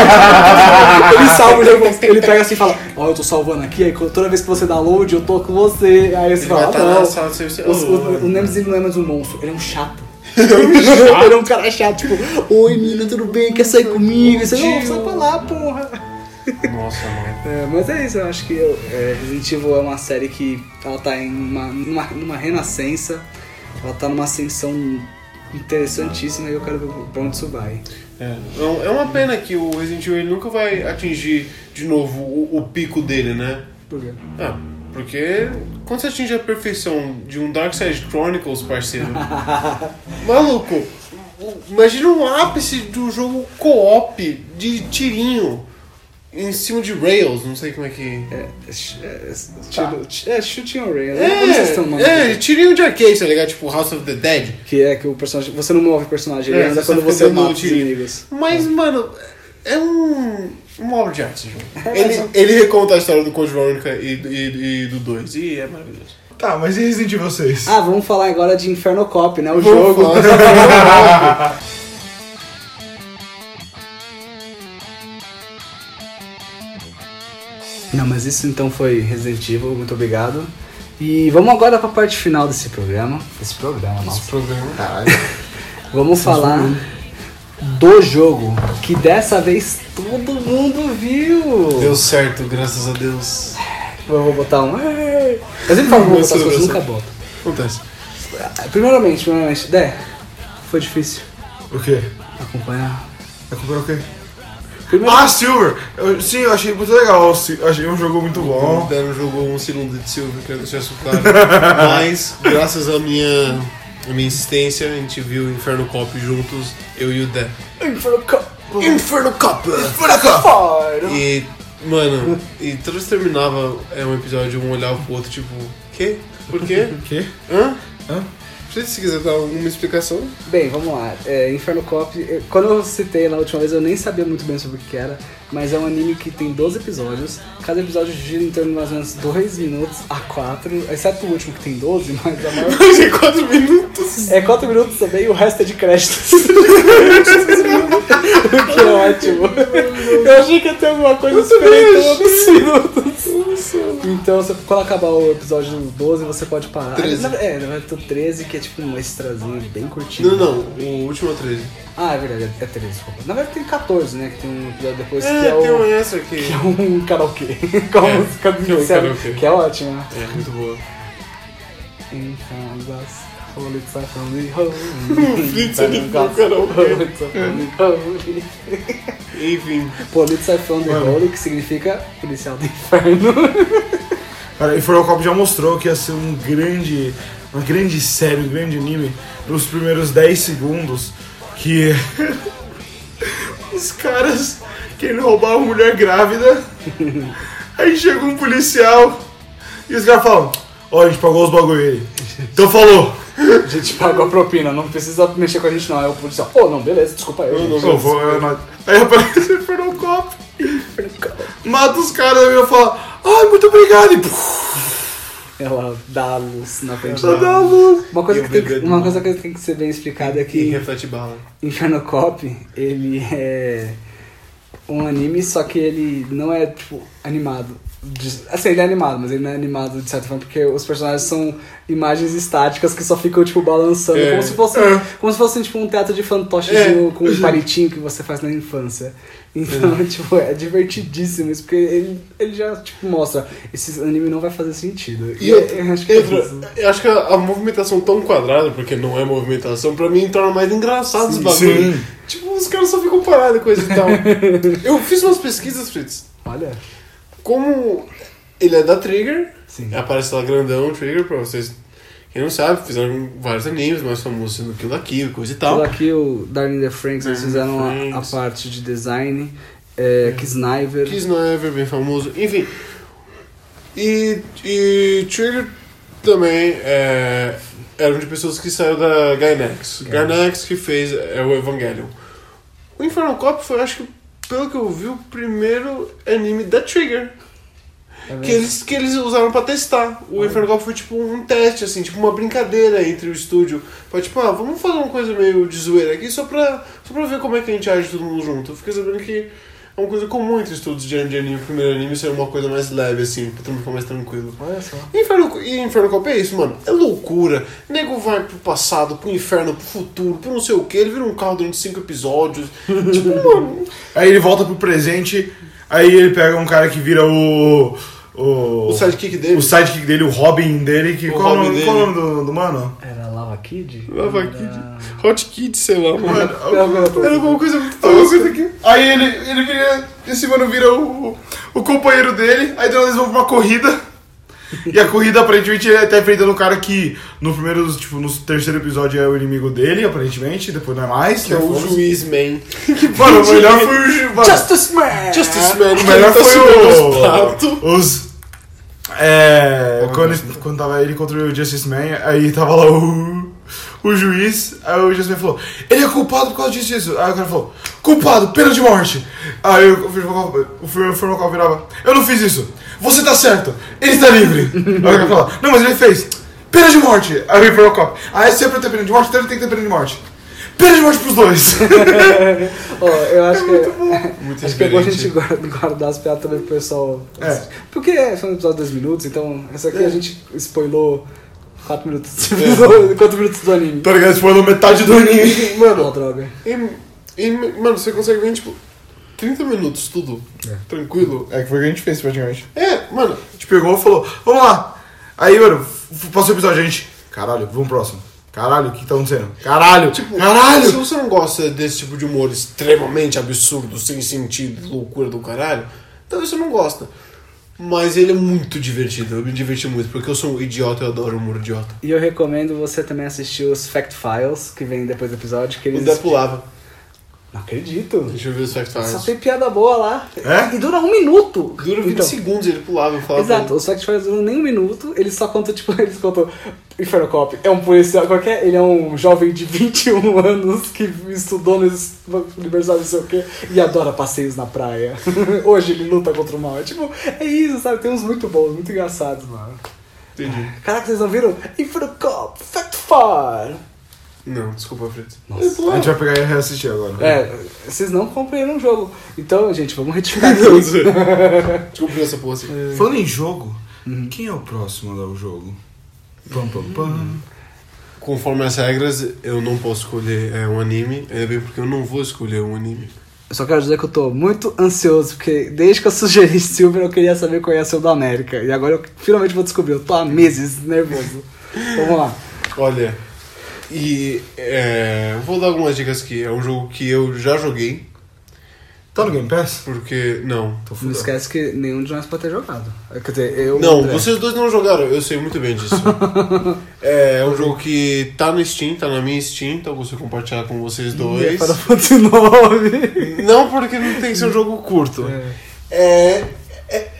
ele salva o jogo, ele pega assim e fala, ó, eu tô salvando aqui, aí toda vez que você dá load, eu tô com você. Aí você Ele fala, ah, na não. O, o, o Nemesis não é mais um monstro, ele é um chato. ele é um cara chato, tipo, oi menina, tudo bem? Quer sair comigo? Você, não, sai pra lá, porra. Nossa, mano. É, mas é isso, eu acho que eu, é, Resident Evil é uma série que ela tá em uma, numa, numa renascença. ela tá numa ascensão interessantíssima e eu quero ver pra onde isso vai. É, é uma pena que o Resident Evil ele nunca vai atingir de novo o, o pico dele, né? Por quê? Ah, porque quando você atinge a perfeição de um Dark Side Chronicles, parceiro, maluco, imagina um ápice do jogo co-op de tirinho em cima de rails, não sei como é que. É, é, é, é Shooting on Rail, né? Como vocês estão É, nome é, dele? tirinho de arcade, tá ligado? Tipo House of the Dead. Que é que o personagem. Você não move o personagem, É, ele anda você quando você mata os inimigos. Mas, mano, é um. Uma obra de arte esse jogo. É, Ele, ele reconta a história do Code Veronica e, e, e do 2. E é maravilhoso. Tá, mas e Resident Evil 6? Ah, vamos falar agora de Inferno Cop, né? O Vamos jogo. Não, mas isso então foi Resident Evil, muito obrigado. E vamos agora pra parte final desse programa. Esse programa, nossa. Esse programa. Caralho. Vamos falar do jogo que dessa vez todo mundo viu. Deu certo, graças a Deus. Eu vou botar um. "Ei". Eu sempre falo que vou botar as coisas, nunca boto. Acontece. Primeiramente, primeiramente, Dé, foi difícil O quê? acompanhar. Acompanhou o quê? Primeiro, Ah, Silver! Eu- sim, eu achei muito legal. Eu achei um jogo muito O bom. Dano jogou um segundo de Silver, quero deixar isso claro. Mas, graças à minha, à minha insistência, a gente viu Inferno Cop juntos, eu e o Dé. Inferno Cop. Inferno Cop! Fire. E, mano, e que terminava é, um episódio, um olhava pro outro, tipo, quê? Por quê? Quê? Hã? Hã? Se quiser dar alguma explicação. Bem, vamos lá. É, Inferno Cop, quando eu citei na última vez, eu nem sabia muito bem sobre o que era, mas é um anime que tem 12 episódios. Cada episódio gira em torno de mais ou menos 2 minutos a 4, exceto o último que tem 12, mas a maior. Mas em 4 minutos. É 4 minutos também e o resto é de créditos. o que é ótimo. Eu achei que ia ter alguma coisa diferente todos minutos. Então, você- quando acabar o episódio 12, você pode parar. 13. Na- É, na verdade, o 13, que é tipo um extrazinho bem curtinho. Não, não, o último é 13. Ah, é verdade, é 13, desculpa. Na verdade tem 14, né? Que tem um episódio depois que É, é, tem um o. extra aqui. Que é um karaokê. Com a É, música do que é um karaokê. Que é ótima. É, muito boa. Inferno Gas, Holy Symphony, Holy. Holy Symphony, Holy. Enfim. Polizei from the. Holy, que significa policial do inferno. Cara, Inferno Cop já mostrou que ia ser um grande, uma grande série, um grande anime nos primeiros 10 segundos que os caras querem roubar uma mulher grávida, aí chega um policial e os caras falam, ó, a gente pagou os bagulho aí. Então falou. A gente pagou a propina, não precisa mexer com a gente não. Aí o policial, pô, não, beleza, desculpa eu. Não, gente. não, Eu vou, eu não- Aí aparece o Inferno Cop, mata os caras e eu falo, ai, muito obrigado. E, Ela dá a luz na frente só dá a luz. Uma coisa, E que tem, que- uma coisa que tem que ser bem explicada é E que reflete bala. Inferno Cop, ele é um anime, só que ele não é, tipo, animado. De- Assim, ele é animado, mas ele não é animado de certa forma, porque os personagens são imagens estáticas que só ficam, tipo, balançando, É. como se fosse, É. como se fosse, tipo, um teatro de fantoches É. com um palitinho que você faz na infância. Então, tipo, é divertidíssimo isso, porque ele, ele já, tipo, mostra, esse anime não vai fazer sentido. E E eu, eu, eu acho que é isso. eu acho que a, a movimentação tão quadrada, porque não é movimentação, pra mim torna mais engraçado os Sim, bagulhos. sim. Tipo, os caras só ficam parados e coisa e tal. eu fiz umas pesquisas, Fritz. Olha, Como ele é da Trigger, sim. aparece lá grandão Trigger, pra vocês. Quem não sabe, fizeram vários animes, mais famosos sendo Kill la Kill, coisa e tal. Tudo aqui, o Darling the Franks, eles fizeram a, a parte de design, é, Kisniver. Kiss Never, bem famoso, enfim. E, e Trigger também é, eram de pessoas que saíram da Gainax. Gainax que fez é, o Evangelion. O Infernal Cop foi, acho que, pelo que eu vi, o primeiro anime da Trigger. É Que eles, que eles usaram pra testar. O Inferno Cop foi tipo um teste, assim, tipo uma brincadeira entre o estúdio. Foi tipo, ah, vamos fazer uma coisa meio de zoeira aqui só pra, só pra ver como é que a gente age todo mundo junto. Eu fiquei sabendo que é uma coisa comum entre estúdios de anime. O primeiro anime ser uma coisa mais leve, assim, pra ficar mais tranquilo. Olha só. E Inferno, e Inferno Cop é isso, mano. É loucura. O nego vai pro passado, pro inferno, pro futuro, pro não sei o que. Ele vira um carro durante cinco episódios. tipo, mano. Aí ele volta pro presente, aí ele pega um cara que vira o. O, O sidekick dele. o sidekick dele, o Robin dele, que. O qual, o Robin nome- qual o dele. nome do, do mano? Era Lava Kid? Lava Era- Kid. Hot Kid, sei lá, mano. Era alguma coisa muito tosca. aqui. Aí ele, ele vira. Esse mano vira o, o companheiro dele. Aí então eles vão pra uma corrida. E a corrida, aparentemente, ele tá enfrentando um cara que no primeiro, tipo, no terceiro episódio é o inimigo dele, aparentemente, depois não é mais. Que é o juiz, man. Mano, o melhor foi o ju- mano, Justice Man! Justice Man. O melhor que tá foi o. os. É. Quando, quando tava ele contra o Justice Man, aí tava lá o. O juiz, aí o Man falou: Ele é culpado por causa disso, disso. Aí o cara falou: Culpado, pena de morte. Aí o Formacal virava: Eu não fiz isso. Você tá certo. Ele está livre. aí o cara falava: Não, mas ele fez. Pena de morte. Aí o Ah, é sempre ter pena de morte, então ele tem que ter pena de morte. Pena de morte pros dois. Ó, eu acho que. Muito Acho que é bom a gente guardar as piadas também pro pessoal. É. Porque foi um episódio de 2 minutos, então essa aqui a gente spoilou 4 minutos 4 minutos do anime. tá ligado? Spoilou metade do anime. Mano, droga. em, em- mano, você consegue ver em, tipo, 30 minutos tudo. Tranquilo. É que foi o que a gente fez praticamente. É, mano, A gente pegou e falou, vamos lá. Aí, mano, passou o episódio, a gente. Caralho, vamos pro próximo. Caralho, o que tá acontecendo? Caralho! Tipo, caralho! se você não gosta desse tipo de humor extremamente absurdo, sem sentido, loucura do caralho, talvez você não gosta. Mas ele é muito divertido, eu me diverti muito, porque eu sou um idiota e eu adoro humor idiota. E eu recomendo você também assistir os Fact Files, que vem depois do episódio, que O eles. Zé pulava. Não acredito. Deixa eu ver os fact Só tem piada boa lá. É? E dura um minuto. Dura 20 Então, segundos, ele pulava e falava. Exato, os Fact Files duram nem um minuto, eles só contam, tipo, eles contam. Inferno Cop é um policial qualquer, ele é um jovem de 21 anos que estudou na universidade não sei o quê e adora passeios na praia. Hoje ele luta contra o mal. É tipo, é isso, sabe? Tem uns muito bons, muito engraçados, mano. Entendi. Caraca, vocês não viram? Inferno Cop, Fact Fire! Não, desculpa, Fritz. Nossa. A gente vai pegar e reassistir agora. É, vocês não compreenderam o jogo. Então, gente, vamos retificar aqui. Desculpa essa porra assim. Falando em jogo, quem é o próximo a dar o jogo? Pam, pam, pam. Conforme as regras, eu não posso escolher é, um anime, ainda bem porque eu não vou escolher um anime. Eu só quero dizer que eu tô muito ansioso, porque desde que eu sugeri Silver eu queria saber qual ia ser o do América. E agora eu finalmente vou descobrir. Eu tô há meses nervoso. Vamos lá. Olha, e é, vou dar algumas dicas aqui. É um jogo que eu já joguei, Tá no Game Pass? porque. Não. Tô Não fudendo. esquece que nenhum de nós pode ter jogado. Quer dizer, eu. Não, André. vocês dois não jogaram, eu sei muito bem disso. é, um jogo que tá no Steam, tá na minha Steam, então eu consigo compartilhar com vocês dois. É Final Fantasy IX. Não porque não tem que ser um jogo curto. É. É, é- é-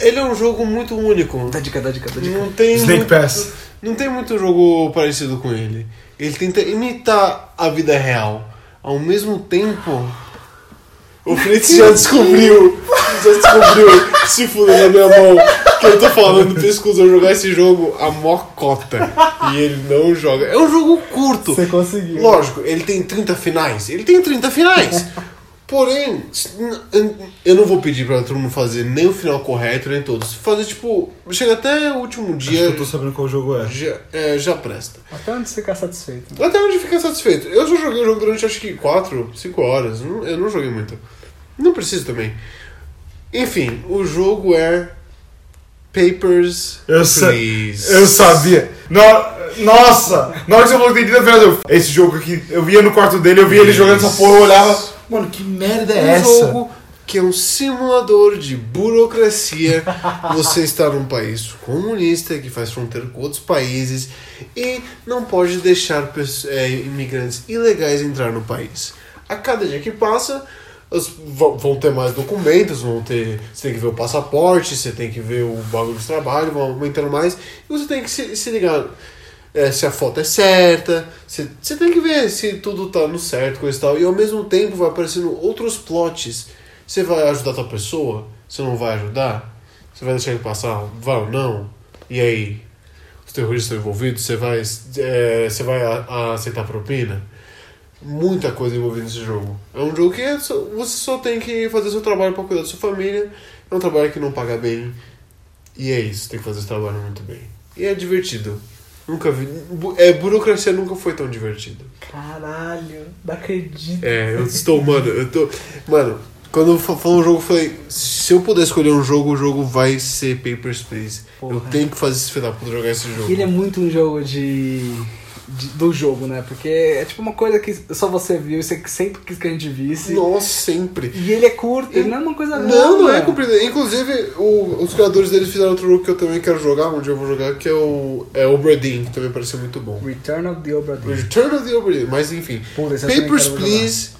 ele é um jogo muito único. Dá dica, dá dica, dá dica. Não tem Snake muito- Pass. Não tem muito jogo parecido com ele. Ele tenta imitar a vida real. Ao mesmo tempo. O Fritz já descobriu. Já descobriu. Se fuder na minha mão. Que eu tô falando pro exclusão jogar esse jogo a mocota. E ele não joga. É um jogo curto. Você conseguiu. Lógico, ele tem 30 finais. Ele tem 30 finais. Porém, eu não vou pedir pra todo mundo fazer nem o final correto, nem todos. Fazer tipo. Chega até o último Acho dia. que eu tô sabendo qual jogo é. Já, é, já presta. Até onde você ficar satisfeito. Até onde fica satisfeito. Eu só joguei o jogo durante acho que 4, 5 horas. Eu não joguei muito. Não preciso também. Enfim, o jogo é. Papers, Eu, sa Please. eu sabia. No- Nossa! Na hora que você falou que tem 30 finais, eu... Esse jogo aqui, eu via no quarto dele, eu via ele jogando essa porra, eu olhava... Mano, que merda é um essa? jogo que é um simulador de burocracia. Você está num país comunista que faz fronteira com outros países e não pode deixar é, imigrantes ilegais entrar no país. A cada dia que passa, vão ter mais documentos, vão ter. Você tem que ver o passaporte, você tem que ver o bagulho de trabalho, vão aumentando mais, e você tem que se, se ligar é, se a foto é certa, você, tem que ver se tudo tá no certo, coisa e tal. E ao mesmo tempo vai aparecendo outros plots. Você vai ajudar tua pessoa? Você não vai ajudar? Você vai deixar ele passar? Vai ou não? E aí? Os terroristas estão envolvidos? Você vai, é, você vai a- a aceitar propina? Muita coisa envolvida nesse jogo. É um jogo que é só- você só tem que fazer seu trabalho para cuidar da sua família. É um trabalho que não paga bem. E é isso, tem que fazer esse trabalho muito bem. E é divertido. Nunca vi. É, burocracia nunca foi tão divertido. Caralho, não acredito. É, eu estou, mano, eu tô. Mano, quando fa- falou um jogo, eu falei, se eu puder escolher um jogo, o jogo vai ser Papers, Please. Eu Porra. tenho que fazer esse final pra jogar esse jogo. Ele é muito um jogo de. De- do jogo, né? Porque é tipo uma coisa que só você viu e você sempre quis que a gente visse. Nossa, sempre. E ele é curto, ele não é uma coisa Não, não é comprido. Inclusive, o- os criadores deles fizeram outro jogo que eu também quero jogar, onde eu vou jogar, que é o é Obra Dinn, que também pareceu muito bom. Return of the Obra Dinn. Return of the Obra Dinn, mas enfim. Puta, Papers, jogar. Please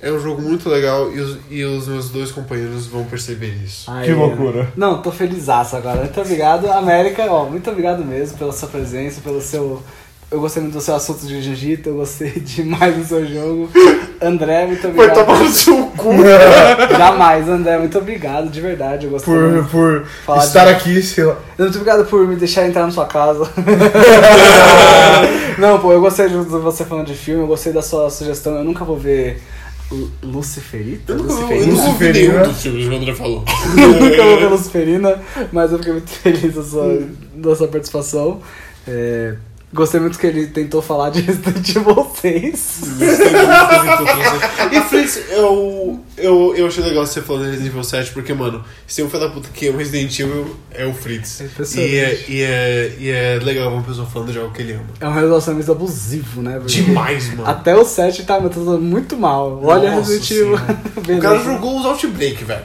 é um jogo muito legal e os, e os meus dois companheiros vão perceber isso. Aí, Que loucura. Não, tô felizaço agora. Muito obrigado, América. Ó, muito obrigado mesmo pela sua presença, pelo seu. Eu gostei muito do seu assunto de jiu-jitsu, eu gostei demais do seu jogo. André, muito Vai obrigado. tomar no seu cu. Jamais, André, muito obrigado, de verdade. Eu gostei. Por, muito. por Falar estar de- aqui, sei lá. Muito obrigado por me deixar entrar na sua casa. Não, pô, eu gostei de você falando de filme, eu gostei da sua sugestão. Eu nunca vou ver Lu- Luciferita? Eu nunca, eu Luciferina? nunca ouvi Luciferina. nenhum dos filmes que o André falou. nunca vou ver Luciferina, mas eu fiquei muito feliz da sua, da sua participação. É, gostei muito que ele tentou falar de Resident Evil 6. E Fritz, eu, eu, eu achei legal você falando de Resident Evil 7, porque, mano, se tem um filho da puta que ama Resident Evil, é o Fritz. É e, é, e, é, e é legal uma pessoa falando de algo que ele ama. É um relacionamento abusivo, né? Porque Demais, mano. Até o 7 tá me tratando muito mal. Olha Nossa Resident Evil. O cara jogou os Outbreak, velho.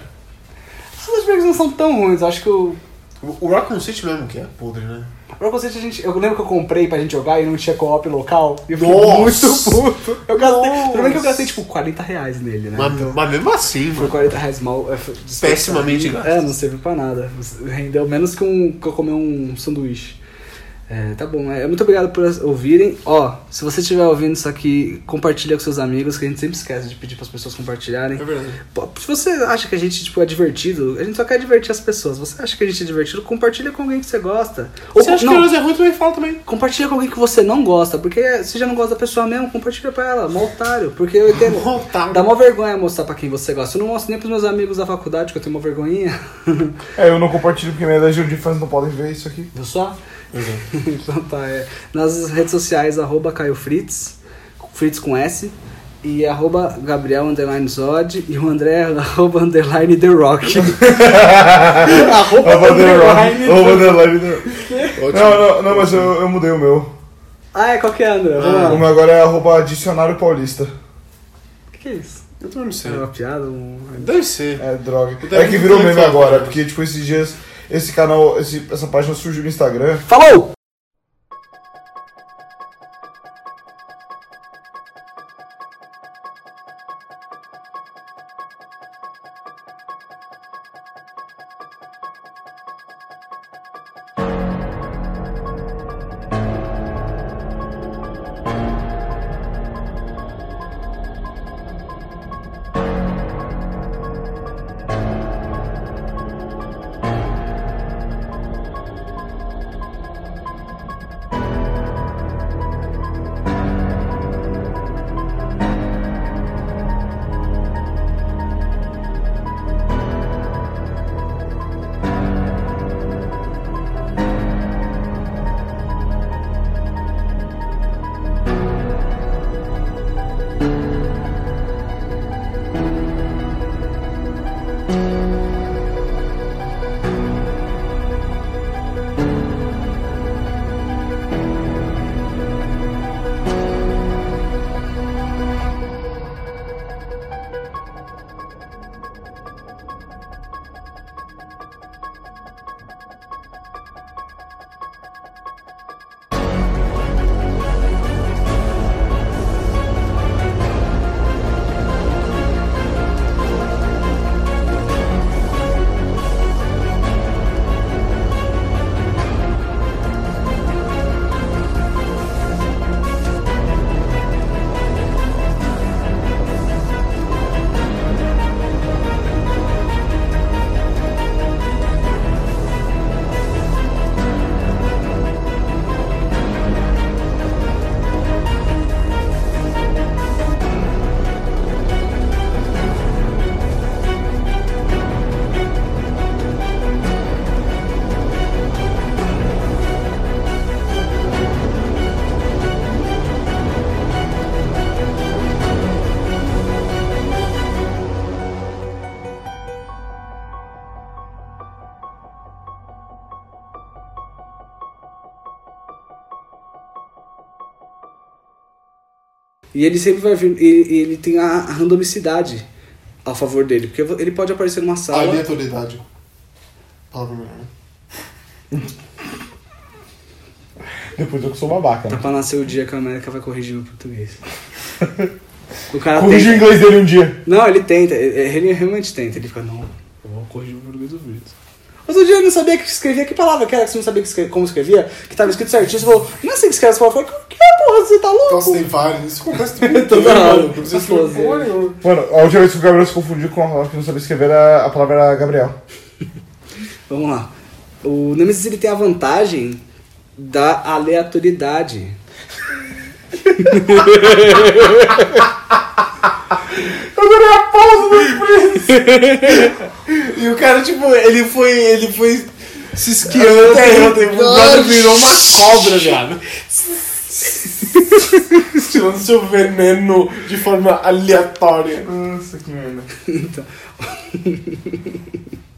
Os Outbreaks não são tão ruins, acho que o. O o Raccoon City mesmo, que é podre, né? A gente, eu lembro que eu comprei pra gente jogar e não tinha co-op local. E eu fiquei Nossa! muito puto. Eu gastei. Tudo bem que eu gastei tipo 40 reais nele, né? Mas, Então, mas mesmo assim, foi mano. 40 reais mal. é, Pessimamente gasto. É, não serviu pra nada. Rendeu menos que, um, que eu comer um sanduíche. É, tá bom, é, muito obrigado por ouvirem. Ó, se você estiver ouvindo isso aqui, compartilha com seus amigos, que a gente sempre esquece de pedir para as pessoas compartilharem. É verdade. Se você acha que a gente tipo, é divertido, a gente só quer divertir as pessoas. Você acha que a gente é divertido, compartilha com alguém que você gosta. Ou Você acha não, que nós é ruim, também fala também. compartilha com alguém que você não gosta, porque você já não gosta da pessoa mesmo, compartilha pra ela, mó otário. Porque eu entendo. Dá mó vergonha mostrar pra quem você gosta. Eu não mostro nem pros meus amigos da faculdade, que eu tenho uma vergonhinha. É, eu não compartilho porque minha legião de fãs não podem ver isso aqui. Viu só? Exato. então tá, é. Nas redes sociais, arroba Caio Fritz, Fritz com S, e arroba Gabriel underline Zod, e o André arroba underline The Rock. arroba Arroba The Rock. underline Arroba underline The Rock. Não, não, não, mas eu, eu mudei o meu. Ah, é, qual que é, André? Ah. O meu agora é arroba dicionário paulista. O que, que é isso? Eu também não sei. É uma piada? Um... Deve ser. É, droga. É que virou meme falado, agora, porque, tipo, esses dias, esse canal, esse, essa página surgiu no Instagram. Falou! E ele sempre vai vir. Ele, ele tem a, randomicidade a favor dele. Porque ele pode aparecer numa sala. Aleatoriedade. Palavra melhor. né? Depois eu que sou babaca, Tá né? pra nascer o dia que a América vai corrigir o português. O cara Corrigi o tenta. inglês dele um dia. Não, ele tenta, ele realmente tenta. Ele fica, não, eu vou corrigir o português do Brito. Outro dia ele não sabia que escrevia, que palavra que era que você não sabia que escre- como escrevia, que tava escrito certinho. Você falou, não é assim que escreve essa palavra. Eu falei, que porra, você tá louco? Nossa, tem vários. Isso acontece mano? Não precisa escrever fazendo. porra nenhuma. Mano, a última vez que o Gabriel se confundiu com uma palavra que não sabia escrever, era, a palavra era Gabriel. Vamos lá. O Nemesis ele tem a vantagem da aleatoriedade. Eu adorei a pausa do E o cara, tipo, ele foi. Ele foi se esquiando até o cara virou uma cobra, viado. Tirando seu veneno de forma aleatória. Nossa, que merda. Então,